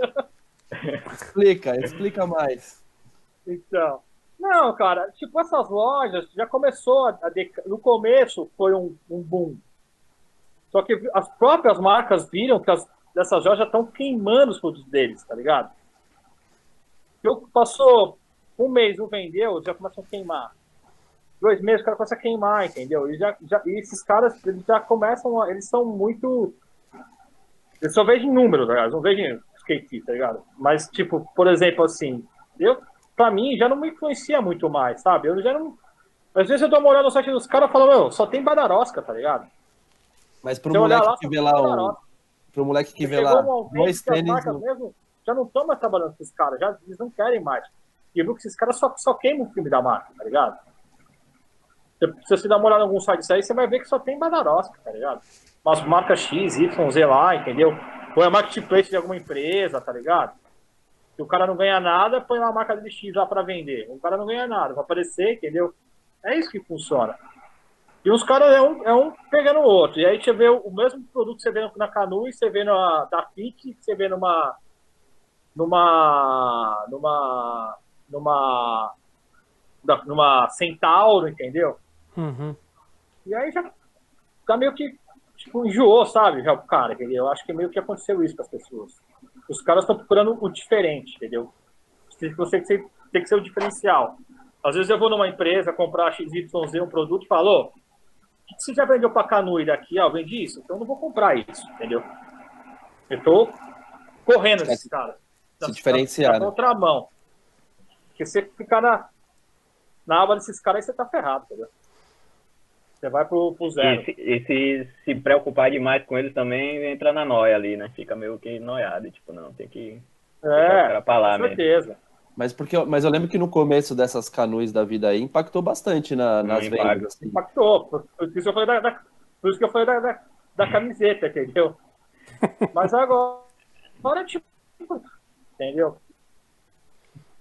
Explica, explica mais. Então. Não, cara, tipo, essas lojas já começou a. No começo foi um, um boom. Só que as próprias marcas viram que as, essas lojas estão queimando os produtos deles, tá ligado? Eu, passou um mês, não vendeu, já começam a queimar. Dois meses, o cara começa a queimar, entendeu? E, já, já, e esses caras, eles já começam, a, eles são muito. Eles só veem números, tá ligado? Não veem skate, tá ligado? Mas, tipo, por exemplo, assim, eu, pra mim, já não me influencia muito mais, sabe? Eu já não. Às vezes eu dou uma olhada no site dos caras e falo, meu, só tem badarosca, tá ligado? Mas pro Se moleque lá, que vê lá badarosca. Pro moleque que vê lá dois tênis no- mesmo já não estão mais trabalhando com esses caras, já, eles não querem mais. E viu que esses caras só, só queimam o filme da marca, tá ligado? Se você dar uma olhada em algum site aí, você vai ver que só tem badarosca, tá ligado? Umas marcas X, Y, Z lá, entendeu? Põe a marketplace de alguma empresa, tá ligado? Se o cara não ganha nada, põe lá a marca dele X lá pra vender. O cara não ganha nada, vai aparecer, entendeu? É isso que funciona. E os caras é um, é um pegando o outro. E aí você vê o mesmo produto que você vê na Canu, você vê na da FIC, você vê numa. numa. numa. numa. numa Centauro, entendeu? Uhum. E aí já tá meio que tipo, enjoou, sabe? Já o cara, entendeu? Eu acho que meio que aconteceu isso com as pessoas. Os caras estão procurando o diferente, entendeu? Você tem tem que ser o diferencial. Às vezes eu vou numa empresa comprar XYZ um produto e falo, "Ô, o que que você já vendeu pra Canui daqui? Ah, eu vendi isso, então eu não vou comprar isso, entendeu? Eu tô correndo desses caras. se diferenciar, Na né? contramão. Porque você ficar na, na aba desses caras, aí você tá ferrado, entendeu? Você vai pro, pro zero. E se, e se se preocupar demais com eles também, entra na noia ali, né? Fica meio que noiado. Tipo, não, tem que É, pra lá com mesmo. Mas, porque, eu- mas eu lembro que no começo dessas canus da vida aí impactou bastante na- nas Não vendas. assim. Impactou. Por, isso que eu falei da, da- por isso que eu falei da, da, da camiseta, entendeu? Mas agora, agora tipo, entendeu?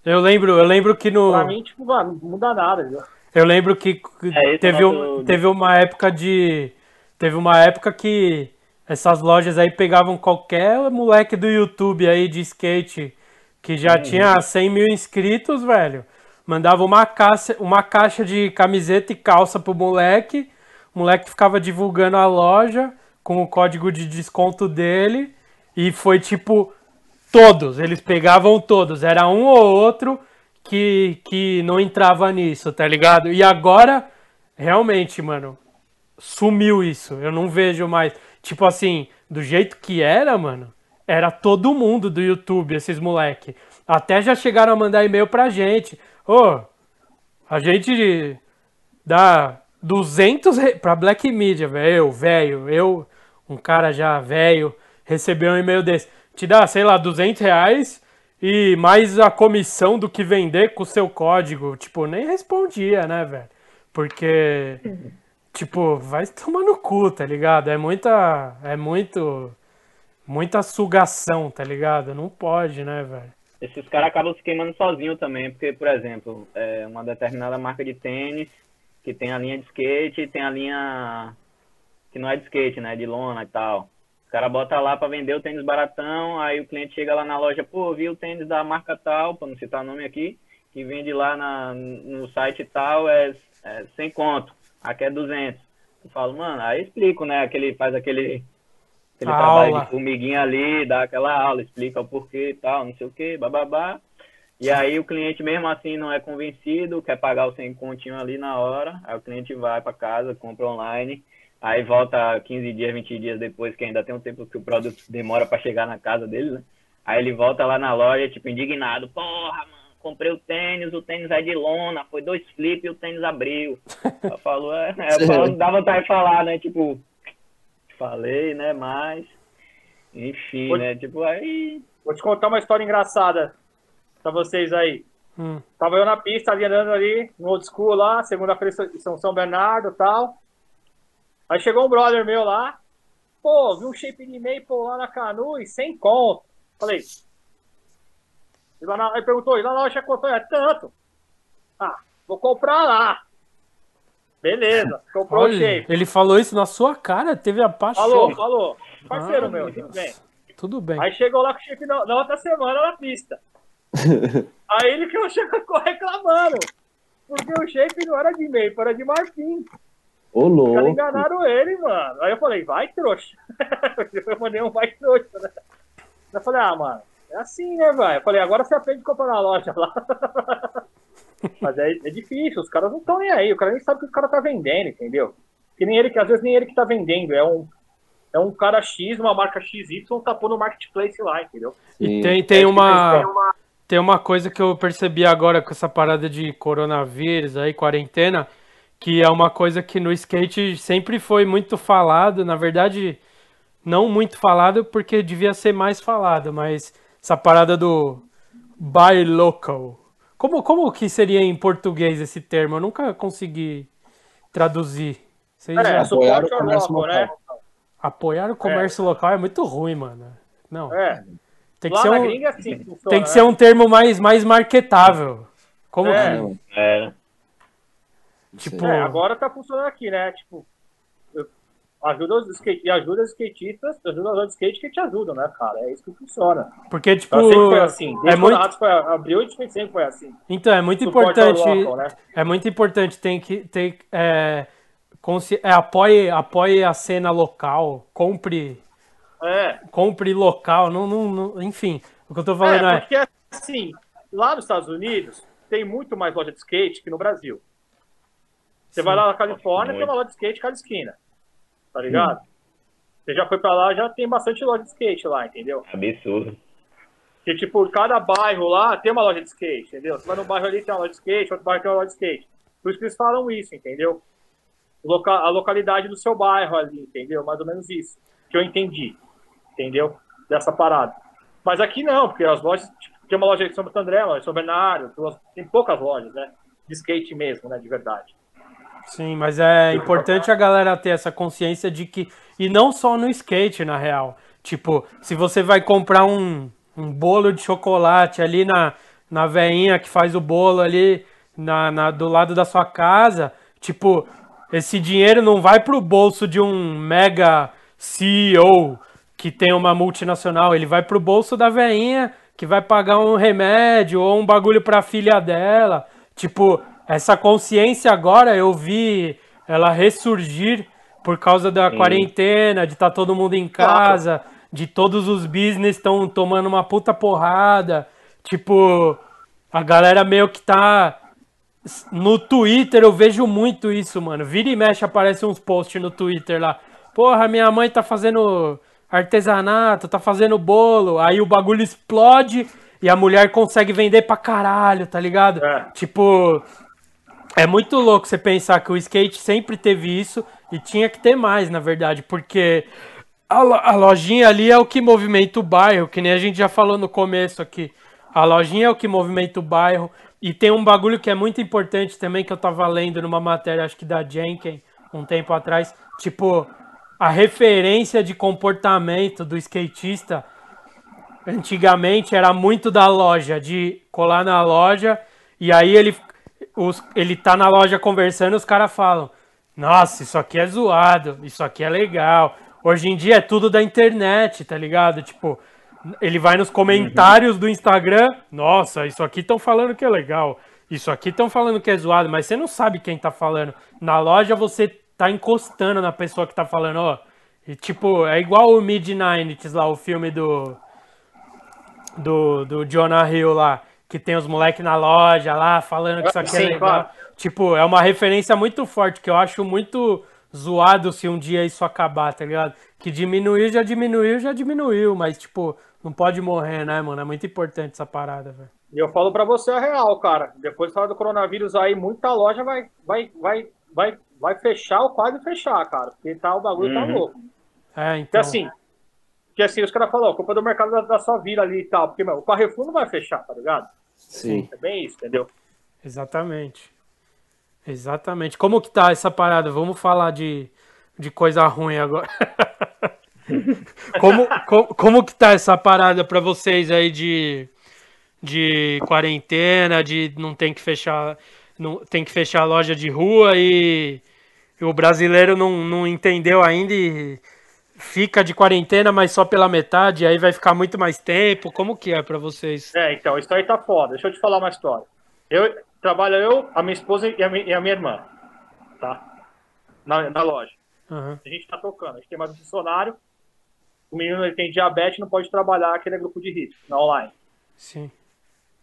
Eu lembro, eu lembro que no. Pra mim, tipo, mano, não muda nada, entendeu? Eu lembro que É, teve, um- teve uma época de. Teve uma época que essas lojas aí pegavam qualquer moleque do YouTube aí de skate que já Uhum. tinha 100 mil inscritos, velho. Mandava uma caixa, uma caixa de camiseta e calça pro moleque. O moleque ficava divulgando a loja com o código de desconto dele. E foi tipo todos, eles pegavam todos. Era um ou outro que, que não entrava nisso, tá ligado? E agora, realmente, mano, sumiu isso. Eu não vejo mais. Tipo assim, do jeito que era, mano, era todo mundo do YouTube, esses moleque. Até já chegaram a mandar e-mail pra gente. Ô, a gente dá 200 re... pra Black Media, velho. Eu, velho, eu, um cara já velho, recebeu um e-mail desse. Te dá, sei lá, 200 reais e mais a comissão do que vender com o seu código. Tipo, nem respondia, né, velho? Porque, tipo, vai tomar no cu, tá ligado? É muita. É muito. Muita sugação, tá ligado? Não pode, né, velho? Esses caras acabam se queimando sozinho também, porque, por exemplo, é uma determinada marca de tênis que tem a linha de skate e tem a linha que não é de skate, né? De lona e tal. O cara bota lá para vender o tênis baratão, aí o cliente chega lá na loja, pô, vi o tênis da marca tal, para não citar nome aqui, que vende lá na, no site tal, é, é 100 conto, aqui é 200. Eu falo, mano, aí explico, né? Aquele, faz aquele, aquele trabalho Aula. de formiguinha ali, dá aquela aula, explica o porquê e tal, não sei o que, bababá. E aí o cliente mesmo assim não é convencido, quer pagar o 100 continho ali na hora, aí o cliente vai para casa, compra online, aí volta 15 dias, 20 dias depois, que ainda tem um tempo que o produto demora para chegar na casa dele, né? Aí ele volta lá na loja, tipo, indignado, porra, mano, comprei o tênis, o tênis é de lona, foi dois flips e o tênis abriu. Eu falo, é, é eu falo, dá vontade de falar, né? Tipo, falei, né? Mas, enfim, Oi. né? Tipo, aí Vou te contar uma história engraçada pra vocês aí. Hum. Tava eu na pista ali andando ali, no old school lá, segunda-feira em São São Bernardo e tal. Aí chegou um brother meu lá, pô, vi um shape de maple lá na Canu e sem conto. Falei. E lá na, aí perguntou, e lá na loja quanto é? Tanto. Ah, vou comprar lá. Beleza, comprou o Olha, shape. ele falou isso na sua cara, teve a paixão. Falou, falou. Parceiro Ah, meu, tudo bem. Tudo bem. Aí chegou lá com o shape na, na outra semana na pista. Aí ele que eu chegou reclamando. Porque o shape não era de meio, era de marfim. Ô, Os caras louco. enganaram ele, mano. Aí eu falei, vai trouxa. eu mandei um vai trouxa, né? Eu falei, ah, mano, é assim, né, velho? Eu falei, agora você aprende a comprar na loja lá. Mas é, é difícil, os caras não estão nem aí. O cara nem sabe o que o cara tá vendendo, entendeu? Que nem ele, que às vezes nem ele que tá vendendo. É um, é um cara X, uma marca XY, tá pondo no marketplace lá, entendeu? E tem, tem, É, uma, tem uma- tem uma coisa que eu percebi agora com essa parada de coronavírus aí, quarentena, que é uma coisa que no skate sempre foi muito falado, na verdade, não muito falado porque devia ser mais falado, mas essa parada do buy local. Como, como que seria em português esse termo? Eu nunca consegui traduzir. Vocês É, já- apoiar suporte o comércio local, né? apoiar o comércio local é muito ruim, mano. Não, É. tem que Lá ser na um, gringa é que funciona, tem que né? ser um termo mais, mais marketável. Como É. que- é, Tipo, É, agora tá funcionando aqui, né? Tipo, ajuda os skate, e ajuda os skatistas, ajuda os outros skate que te ajudam, né, cara? É isso que funciona. porque, tipo, Ela sempre foi assim. Desde é muito, foi, abriu, sempre foi assim. então, é muito Suporte importante, local, né? é muito importante, tem que, tem, é, consci- é, apoie, apoie a cena local, compre, É, compre local, não, não, não- enfim, o que eu tô falando é, é, porque assim, lá nos Estados Unidos tem muito mais loja de skate que no Brasil. Você Sim. vai lá na Califórnia, tem uma loja de skate cada esquina. Tá ligado? Você já foi pra lá, já tem bastante loja de skate lá, entendeu? absurdo. Que, tipo, cada bairro lá tem uma loja de skate, entendeu? Você vai no bairro ali, tem uma loja de skate, outro bairro tem uma loja de skate. Por isso que eles falam isso, entendeu? Loca a localidade do seu bairro ali, entendeu? Mais ou menos isso. Que eu entendi, entendeu? Dessa parada. Mas aqui não, porque as lojas, tipo, tem uma loja de São Santo André, uma loja de São Bernardo, tem poucas lojas, né? De skate mesmo, né? De verdade. Sim, mas é importante a galera ter essa consciência de que, e não só no skate, na real, tipo, se você vai comprar um, um bolo de chocolate ali na, na veinha que faz o bolo ali na, na- do lado da sua casa, tipo, esse dinheiro não vai pro bolso de um mega CEO que tem uma multinacional, ele vai pro bolso da veinha que vai pagar um remédio ou um bagulho pra filha dela. Tipo, essa consciência agora eu vi ela ressurgir por causa da quarentena, de estar todo mundo em casa, de todos os business estão tomando uma puta porrada. Tipo, a galera meio que tá no Twitter eu vejo muito isso, mano. Vira e mexe aparece uns posts no Twitter lá. Porra, minha mãe tá fazendo artesanato, tá fazendo bolo. Aí o bagulho explode e a mulher consegue vender pra caralho, tá ligado? É. Tipo, É muito louco você pensar que o skate sempre teve isso e tinha que ter mais, na verdade, porque a, lo- a lojinha ali é o que movimenta o bairro, que nem a gente já falou no começo aqui. A lojinha é o que movimenta o bairro. E tem um bagulho que é muito importante também, que eu tava lendo numa matéria, acho que da Jenkin, um tempo atrás. Tipo, a referência de comportamento do skatista antigamente era muito da loja, de colar na loja e aí ele, os, ele tá na loja conversando os caras falam: Nossa, isso aqui é zoado, isso aqui é legal. Hoje em dia é tudo da internet, tá ligado? Tipo, ele vai nos comentários do Instagram: Nossa, isso aqui estão falando que é legal, isso aqui estão falando que é zoado, mas você não sabe quem tá falando. Na loja você tá encostando na pessoa que tá falando, ó. E tipo, é igual o Mid-90s lá, o filme do do, do Jonah Hill lá, que tem os moleques na loja lá, falando que isso aqui é Sim, legal. claro. Tipo, é uma referência muito forte, que eu acho muito zoado se um dia isso acabar, tá ligado? Que diminuiu, já diminuiu, já diminuiu, mas, tipo, não pode morrer, né, mano? É muito importante essa parada, velho. E eu falo pra você a real, cara. Depois do coronavírus aí, muita loja vai, vai, vai, vai, vai fechar ou quase fechar, cara. Porque tá, o bagulho tá Uhum. louco. É, Porque então. assim, que assim, os caras falam, ó, culpa do mercado da, da sua vila ali e tal. Porque, meu, o Carrefour não vai fechar, tá ligado? Sim. É bem isso, entendeu? Exatamente. Exatamente. Como que tá essa parada? Vamos falar de, de coisa ruim agora. como, como, como que tá essa parada pra vocês aí de, de quarentena, de não tem que fechar, não tem que fechar a loja de rua e, e o brasileiro não, não entendeu ainda e fica de quarentena, mas só pela metade, aí vai ficar muito mais tempo. Como que é pra vocês? É, então, isso aí tá foda. Deixa eu te falar uma história. Eu trabalho eu, a minha esposa e a minha, e a minha irmã, tá? Na, na loja. Aham, A gente tá tocando. A gente tem mais um funcionário. O menino ele tem diabetes, não pode trabalhar aquele grupo de risco na online. sim.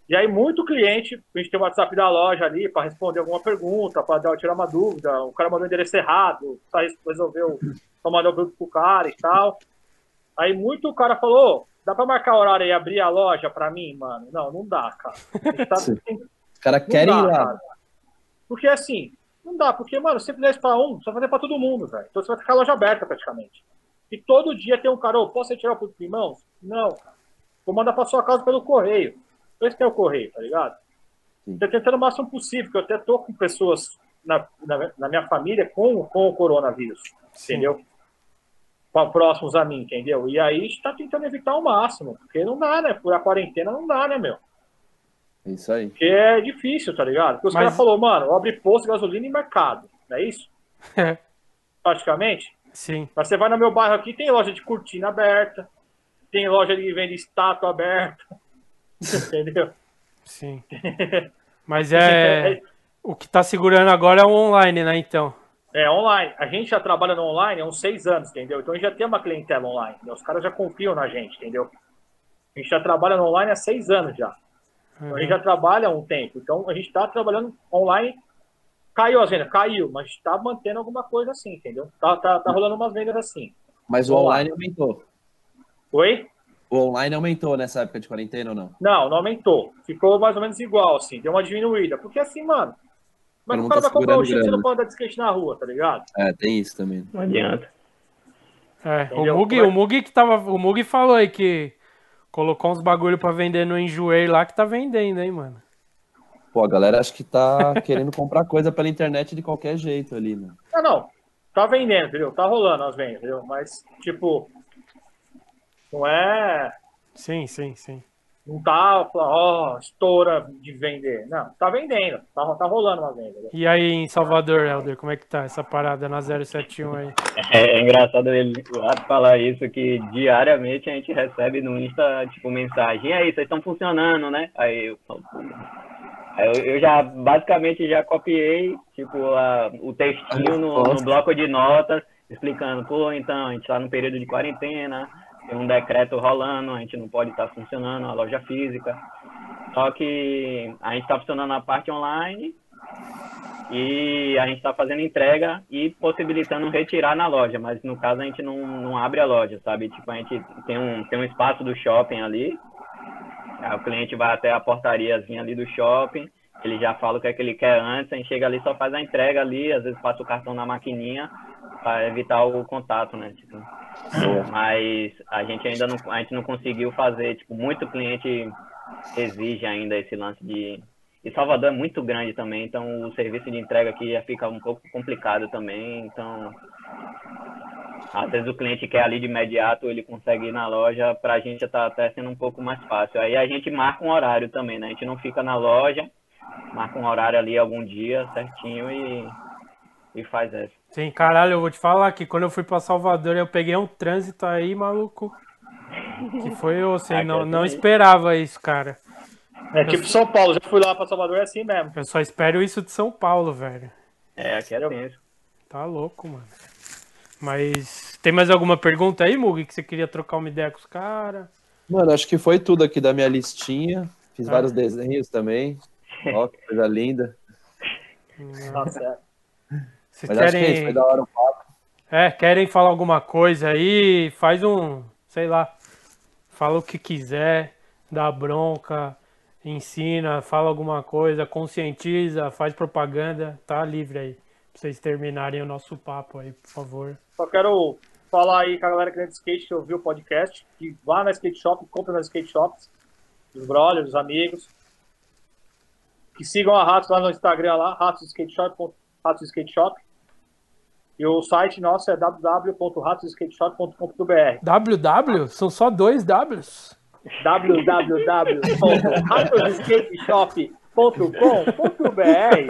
E aí, muito cliente, a gente tem o WhatsApp da loja ali para responder alguma pergunta, para tirar uma dúvida. O cara mandou o endereço errado, tá, resolveu só mandar o produto pro cara e tal. Aí, muito o cara falou: "Ô, dá para marcar horário e abrir a loja para mim, mano? Não, não dá, cara. Tá- Os caras querem dá, ir lá. cara. Porque assim, não dá, porque, mano, se isso pra um, vai fazer pra todo mundo, velho. Então você vai ficar a loja aberta praticamente. E todo dia tem um cara, ô, posso retirar o produto em mãos? Não. Vou mandar pra sua casa pelo correio. Esse que é o correio, tá ligado? Sim. Tô tentando o máximo possível, porque eu até tô com pessoas na, na, na minha família com, com o coronavírus, Sim. entendeu? Próximos a mim, entendeu? E aí a gente tá tentando evitar o máximo, porque não dá, né? Por a quarentena não dá, né, meu? É Isso aí. Porque é difícil, tá ligado? Porque os Mas- caras falaram, mano, abre posto de gasolina e mercado. Não é isso? É, Praticamente. sim. Mas você vai no meu bairro aqui, tem loja de cortina aberta, tem loja de venda estátua aberta. Entendeu? Sim. Mas é. O que tá segurando agora é o online, né? Então. É online. A gente já trabalha no online há uns seis anos, entendeu? Então a gente já tem uma clientela online. entendeu? Os caras já confiam na gente, entendeu? A gente já trabalha no online há seis anos já. Então, a gente já trabalha há um tempo. Então a gente está trabalhando online. Caiu as vendas? Caiu, mas está mantendo alguma coisa assim, entendeu? Tá, tá, tá rolando umas vendas assim. Mas o lá. online aumentou. Oi? O online aumentou nessa época de quarentena ou não? Não, não aumentou. Ficou mais ou menos igual, assim. Deu uma diminuída. Porque assim, mano. Mas o cara tá vai comprar um segurando chip, você não pode andar de skate na rua, tá ligado? É, tem isso também. Não adianta. É, o Mug, Como é- o Mug que tava. O Mug falou aí que colocou uns bagulho pra vender no Enjoei lá que tá vendendo, hein, mano. Pô, a galera acho que tá querendo comprar coisa pela internet de qualquer jeito ali, né? Não, não. Tá vendendo, entendeu? Tá rolando as vendas, entendeu? Mas, tipo. Não é. Sim, sim, sim. Não tá, ó, estoura de vender. Não, tá vendendo. Tá, tá rolando uma venda. E aí em Salvador, Helder, como é que tá essa parada na 071 aí? É, é engraçado ele o Rato falar isso, que diariamente a gente recebe no Insta, tipo, mensagem. E aí, vocês estão funcionando, né? Aí eu falo, eu já, basicamente, já copiei, tipo, a- o textinho no, no bloco de notas, explicando, pô, então, a gente tá no período de quarentena, tem um decreto rolando, a gente não pode estar funcionando a loja física. Só que a gente está funcionando a parte online e a gente está fazendo entrega e possibilitando retirar na loja, mas no caso a gente não, não abre a loja, sabe? Tipo, a gente tem um, tem um espaço do shopping ali, o cliente vai até a portariazinha ali do shopping ele já fala o que é que ele quer antes, a gente chega ali só faz a entrega ali, às vezes passa o cartão na maquininha para evitar o contato, né? Tipo, mas a gente ainda não, a gente não conseguiu fazer, tipo, muito cliente exige ainda esse lance de e Salvador é muito grande também, então o serviço de entrega aqui já fica um pouco complicado também, então às vezes o cliente quer ali de imediato, ele consegue ir na loja, para a gente tá até sendo um pouco mais fácil. Aí a gente marca um horário também, né? A gente não fica na loja, marca um horário ali algum dia certinho e, e faz essa. Sim, caralho, eu vou te falar que quando eu fui pra Salvador, eu peguei um trânsito aí, maluco. Que foi, eu assim, Ah, não, não dizer- esperava isso, cara. É tipo São Paulo, já fui lá pra Salvador, é assim mesmo. Eu só espero isso de São Paulo, velho. É, aqui é tenso. Tá louco, mano. Mas tem mais alguma pergunta aí, Mugi, que você queria trocar uma ideia com os caras? Mano, acho que foi tudo aqui da minha listinha. Fiz Ah. vários desenhos também. Ó, que coisa linda. Tá certo. Vocês Mas acho que é isso, querem, foi da hora o papo. é, querem falar alguma coisa aí? Faz um, sei lá, fala o que quiser, dá bronca, ensina, fala alguma coisa, conscientiza, faz propaganda, tá livre aí. Pra vocês terminarem o nosso papo aí, por favor. Só quero falar aí com a galera que anda de skate que ouviu o podcast, que vá na skate shop, compra nas skate shops, dos brothers, dos amigos. Que sigam a Ratos lá no Instagram lá, Ratos Skate Shop, Ratos Skate Shop. E o site nosso é www.ratosskateshop.com.br WW? São só dois Ws? www.ratosskateshop.com.br.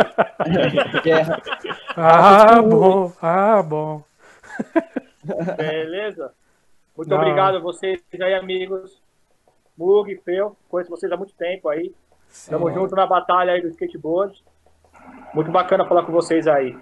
Ah, bom, ah, bom. Beleza? Muito hora. obrigado a vocês aí, amigos. Mug, Peu, conheço vocês há muito tempo aí. Tamo Sim. junto na batalha aí do skateboard. Muito bacana falar com vocês aí.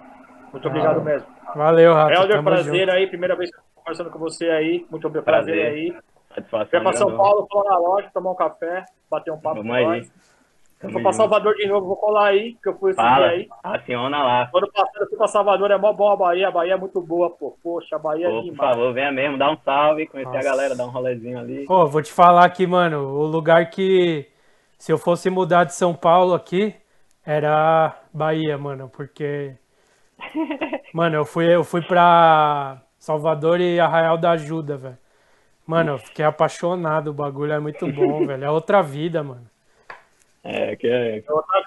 Muito obrigado mesmo. Valeu, Rato. Helder, prazer junto. aí. Primeira vez que eu tô conversando com você aí. Muito prazer, Prazer. aí. Satisfação. Quer pra São grandona. Paulo, colar na loja, tomar um café, bater um papo Vamos com aí. nós. Se Tamo for pra. Salvador de novo, vou colar aí, que eu fui esse Fala, dia aí. aciona lá. Ano passado eu fui pra Salvador, é mó bom a Bahia. A Bahia é muito boa, pô. Poxa, a Bahia Pô, é por demais. favor, venha mesmo, dá um salve, conhecer Nossa. a galera, dar um rolezinho ali. Ô, vou te falar aqui, mano, o lugar que se eu fosse mudar de São Paulo aqui era Bahia, mano, porque mano, eu fui eu fui pra Salvador e Arraial da Ajuda, velho. Mano, eu fiquei apaixonado, o bagulho é muito bom, velho. É outra vida, mano. É, que é. É.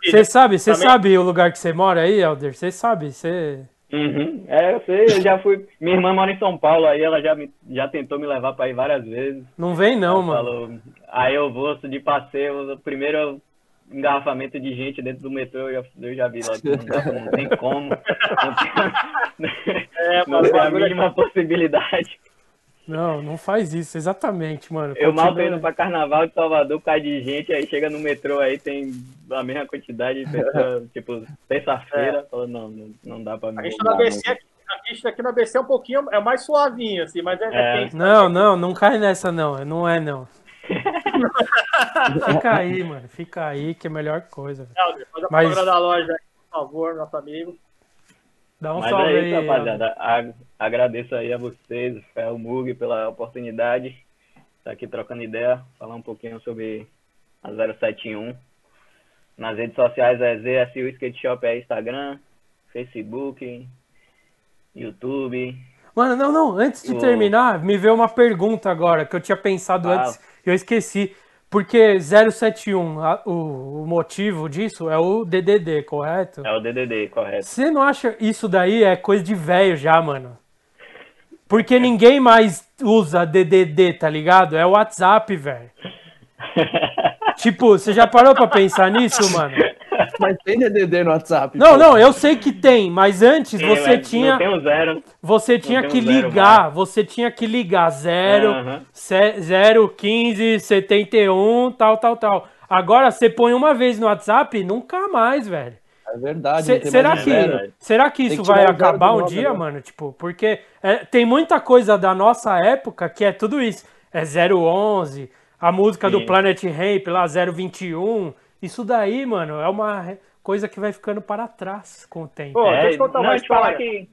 Você sabe, você Também- sabe o lugar que você mora aí, Elder? Você sabe, você Uhum. É, eu sei, eu já fui. Minha irmã mora em São Paulo, aí ela já, me, já tentou me levar pra ir várias vezes. não vem não, Ela mano. falou, aí eu vou de passeio, primeiro engarrafamento de gente dentro do metrô, eu já, eu já vi lá, não, dá- não tem como. Não tem, É, não tem a é mínima possibilidade. Não, não faz isso, exatamente, mano. Eu mal tô indo pra carnaval de Salvador por causa de gente, aí chega no metrô aí tem a mesma quantidade de pessoas, tipo, terça-feira, fala, não, não, não dá pra me A gente tá BC aqui, a gente aqui na BC é um pouquinho, é mais suavinho, assim, mas é, é É. Não, não, não cai nessa não, não é não. fica aí, mano, fica aí que é a melhor coisa. Helder, Faz a Mas- da loja aí, por favor, nosso amigo. Dá um Mas salve é aí. rapaziada. Agradeço aí a vocês, Fel Mug, pela oportunidade de estar aqui trocando ideia, falar um pouquinho sobre a 071. Nas redes sociais é ZSU Skate Shop, é Instagram, Facebook, YouTube. Mano, não, não, antes de Ô. terminar, me veio uma pergunta agora que eu tinha pensado Fala. antes eu esqueci. Porque 071, a- o, o motivo disso é o DDD, correto? É o DDD, correto. Você não acha isso daí é coisa de velho já, mano? Porque ninguém mais usa DDD, tá ligado? É o WhatsApp, velho. Tipo, você já parou pra pensar nisso, mano? Mas tem DDD no WhatsApp. Não, pô. não, eu sei que tem, mas antes Sim, você mas tinha, Não zero. você tinha que zero, ligar, você tinha que ligar 0, Aham. 0, 15, 71, tal, tal, tal. Agora você põe uma vez no WhatsApp, nunca mais, velho. É verdade. Se- será que, zero. verdade. será que isso que vai acabar do um dia, agora. mano? Tipo, porque é, tem muita coisa da nossa época que é tudo isso. É 011, a música do Sim. Planet Ramp lá 021. Isso daí, mano, é uma coisa que vai ficando para trás com o tempo. Pô, deixa eu É, contar uma história. que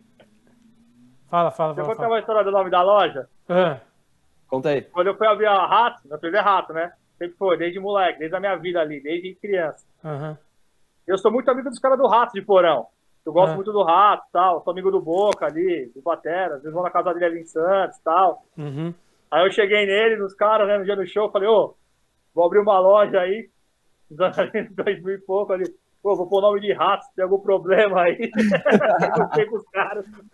Fala, fala, Deixa eu fala. contar fala. uma história do nome da loja. Ah, Conta aí. Quando eu fui abrir a Rato, meu primeiro é Rato, né? Sempre foi, desde moleque, desde a minha vida ali, desde criança. aham. Eu sou muito amigo dos caras do Rato de Porão. Eu gosto Ah. muito do Rato e tal. Sou amigo do Boca ali, do Batera. Às vezes vou na casa dele ali em Santos e tal. Uhum. Aí eu cheguei nele, nos caras, né, no dia do show, falei, ô, vou abrir uma loja aí, anos 2000 e pouco ali. Pô, vou pôr o nome de rato, tem algum problema aí. Com os.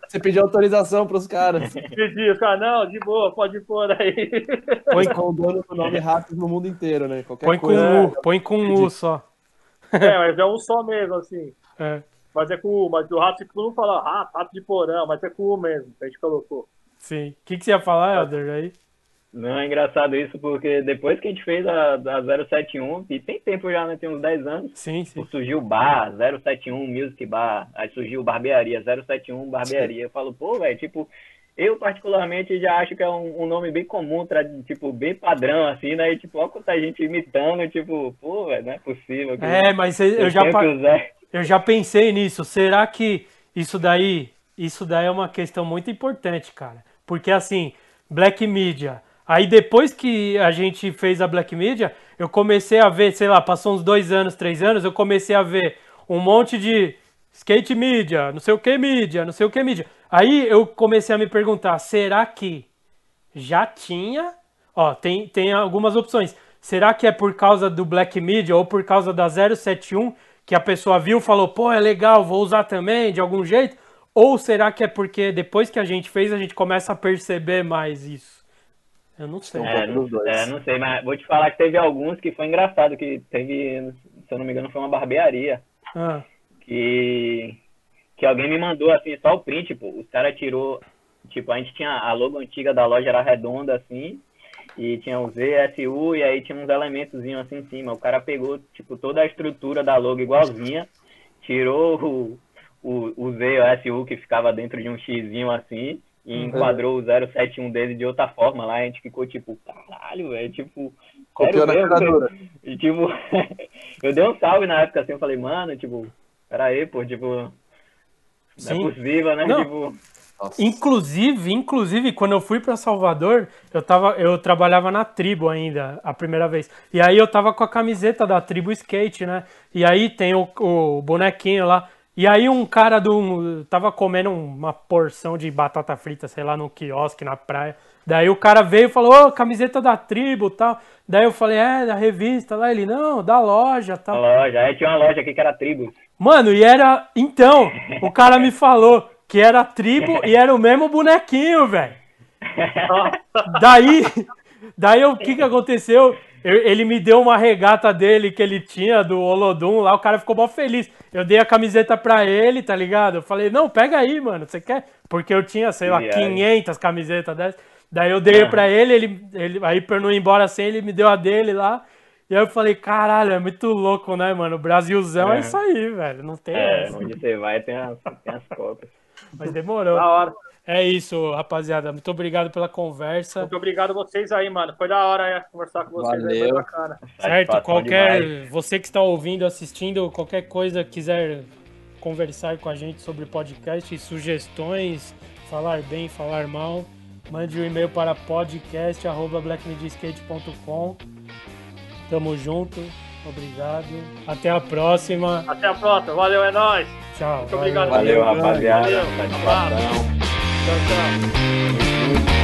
Você pediu autorização pros caras. Pedi, os caras, não, de boa, pode pôr aí. Põe com o dono do nome Ratos no mundo inteiro, né? Qualquer Põe com coisa. um U, põe com um U só. É, mas é um só mesmo, assim. É, Mas é com U, mas o rato, todo mundo fala rato, rato de porão, mas é com U mesmo, que a gente colocou. sim. O que, que você ia falar, Helder, aí? Não, é engraçado isso, porque depois que a gente fez a, a 071, e tem tempo já, né? Tem uns 10 anos, Sim, sim. surgiu o bar, 071 Music Bar, aí surgiu Barbearia, 071 Barbearia. Eu falo, pô, velho, tipo, eu particularmente já acho que é um, um nome bem comum, tra- tipo, bem padrão, assim, né? E, tipo, olha quanta gente imitando, tipo, pô, velho, não é possível. que É, mas eu eu já, pa- eu já pensei nisso. Será que isso daí, isso daí é uma questão muito importante, cara? Porque assim, Black Media. Aí depois que a gente fez a Black Media, eu comecei a ver, sei lá, passou uns dois anos, três anos, eu comecei a ver um monte de skate mídia, não sei o que mídia, não sei o que mídia. Aí eu comecei a me perguntar, será que já tinha. Ó, tem, tem algumas opções. Será que é por causa do Black Media ou por causa da 071 que a pessoa viu e falou, pô, é legal, vou usar também de algum jeito? Ou será que é porque depois que a gente fez a gente começa a perceber mais isso? Eu não sei. É, dos dois. é, não sei, mas vou te falar que teve alguns que foi engraçado, que teve, se eu não me engano, foi uma barbearia. Ah, que, que alguém me mandou assim, só o print, pô. Os caras tirou, tipo, a gente tinha a logo antiga da loja era redonda assim, e tinha o ZSU e aí tinha uns elementozinhos assim em cima. O cara pegou, tipo, toda a estrutura da logo igualzinha, tirou o, o, o Z, o SU que ficava dentro de um Xzinho assim, e enquadrou o 071 dele de outra forma lá, a gente ficou tipo, caralho, velho, tipo, Copiou na ferradura. E tipo, eu dei um salve na época assim, eu falei, mano, tipo, pera aí, pô, tipo, não Sim. é possível, né? Não. Tipo, Nossa. Inclusive, inclusive, quando eu fui para Salvador, eu tava, eu trabalhava na tribo ainda, a primeira vez. E aí eu tava com a camiseta da tribo skate, né? E aí tem o, o bonequinho lá. E aí um cara do tava comendo uma porção de batata frita, sei lá, no quiosque na praia. Daí o cara veio e falou: "Ô, camiseta da tribo", tal. Daí eu falei: "É, da revista lá". Ele: "Não, da loja", tal. loja, aí tinha uma loja aqui que era Tribus. Mano, e era. Então, o cara me falou que era tribo e era o mesmo bonequinho, velho. Daí, daí o que que aconteceu? Eu- ele me deu uma regata dele que ele tinha do Olodum lá, o cara ficou mó feliz. Eu dei a camiseta pra ele, tá ligado? Eu falei, não, pega aí, mano, você quer? Porque eu tinha, sei lá, Viagem. 500 camisetas dessas. Daí eu dei pra ele, ele, ele, aí pra eu não ir embora sem, ele me deu a dele lá. E aí eu falei, caralho, é muito louco, né, mano? O Brasilzão é, É. isso aí, velho. Não tem É, essa. onde você vai tem as, tem as cópias. Mas demorou. Da hora. É isso, rapaziada. Muito obrigado pela conversa. Muito obrigado a vocês aí, mano. Foi da hora é, conversar com vocês aí, foi Valeu. bacana. Certo? Satisfação Qualquer. demais. Você que está ouvindo, assistindo, qualquer coisa quiser conversar com a gente sobre podcast, sugestões, falar bem, falar mal, mande um e-mail para podcast.blackmediaskate.com. Tamo junto. Obrigado. Até a próxima. Até a próxima. Valeu, é nóis. Tchau. Muito obrigado. Valeu, Valeu, rapaziada. Valeu. Satisfação. Tchau, tchau.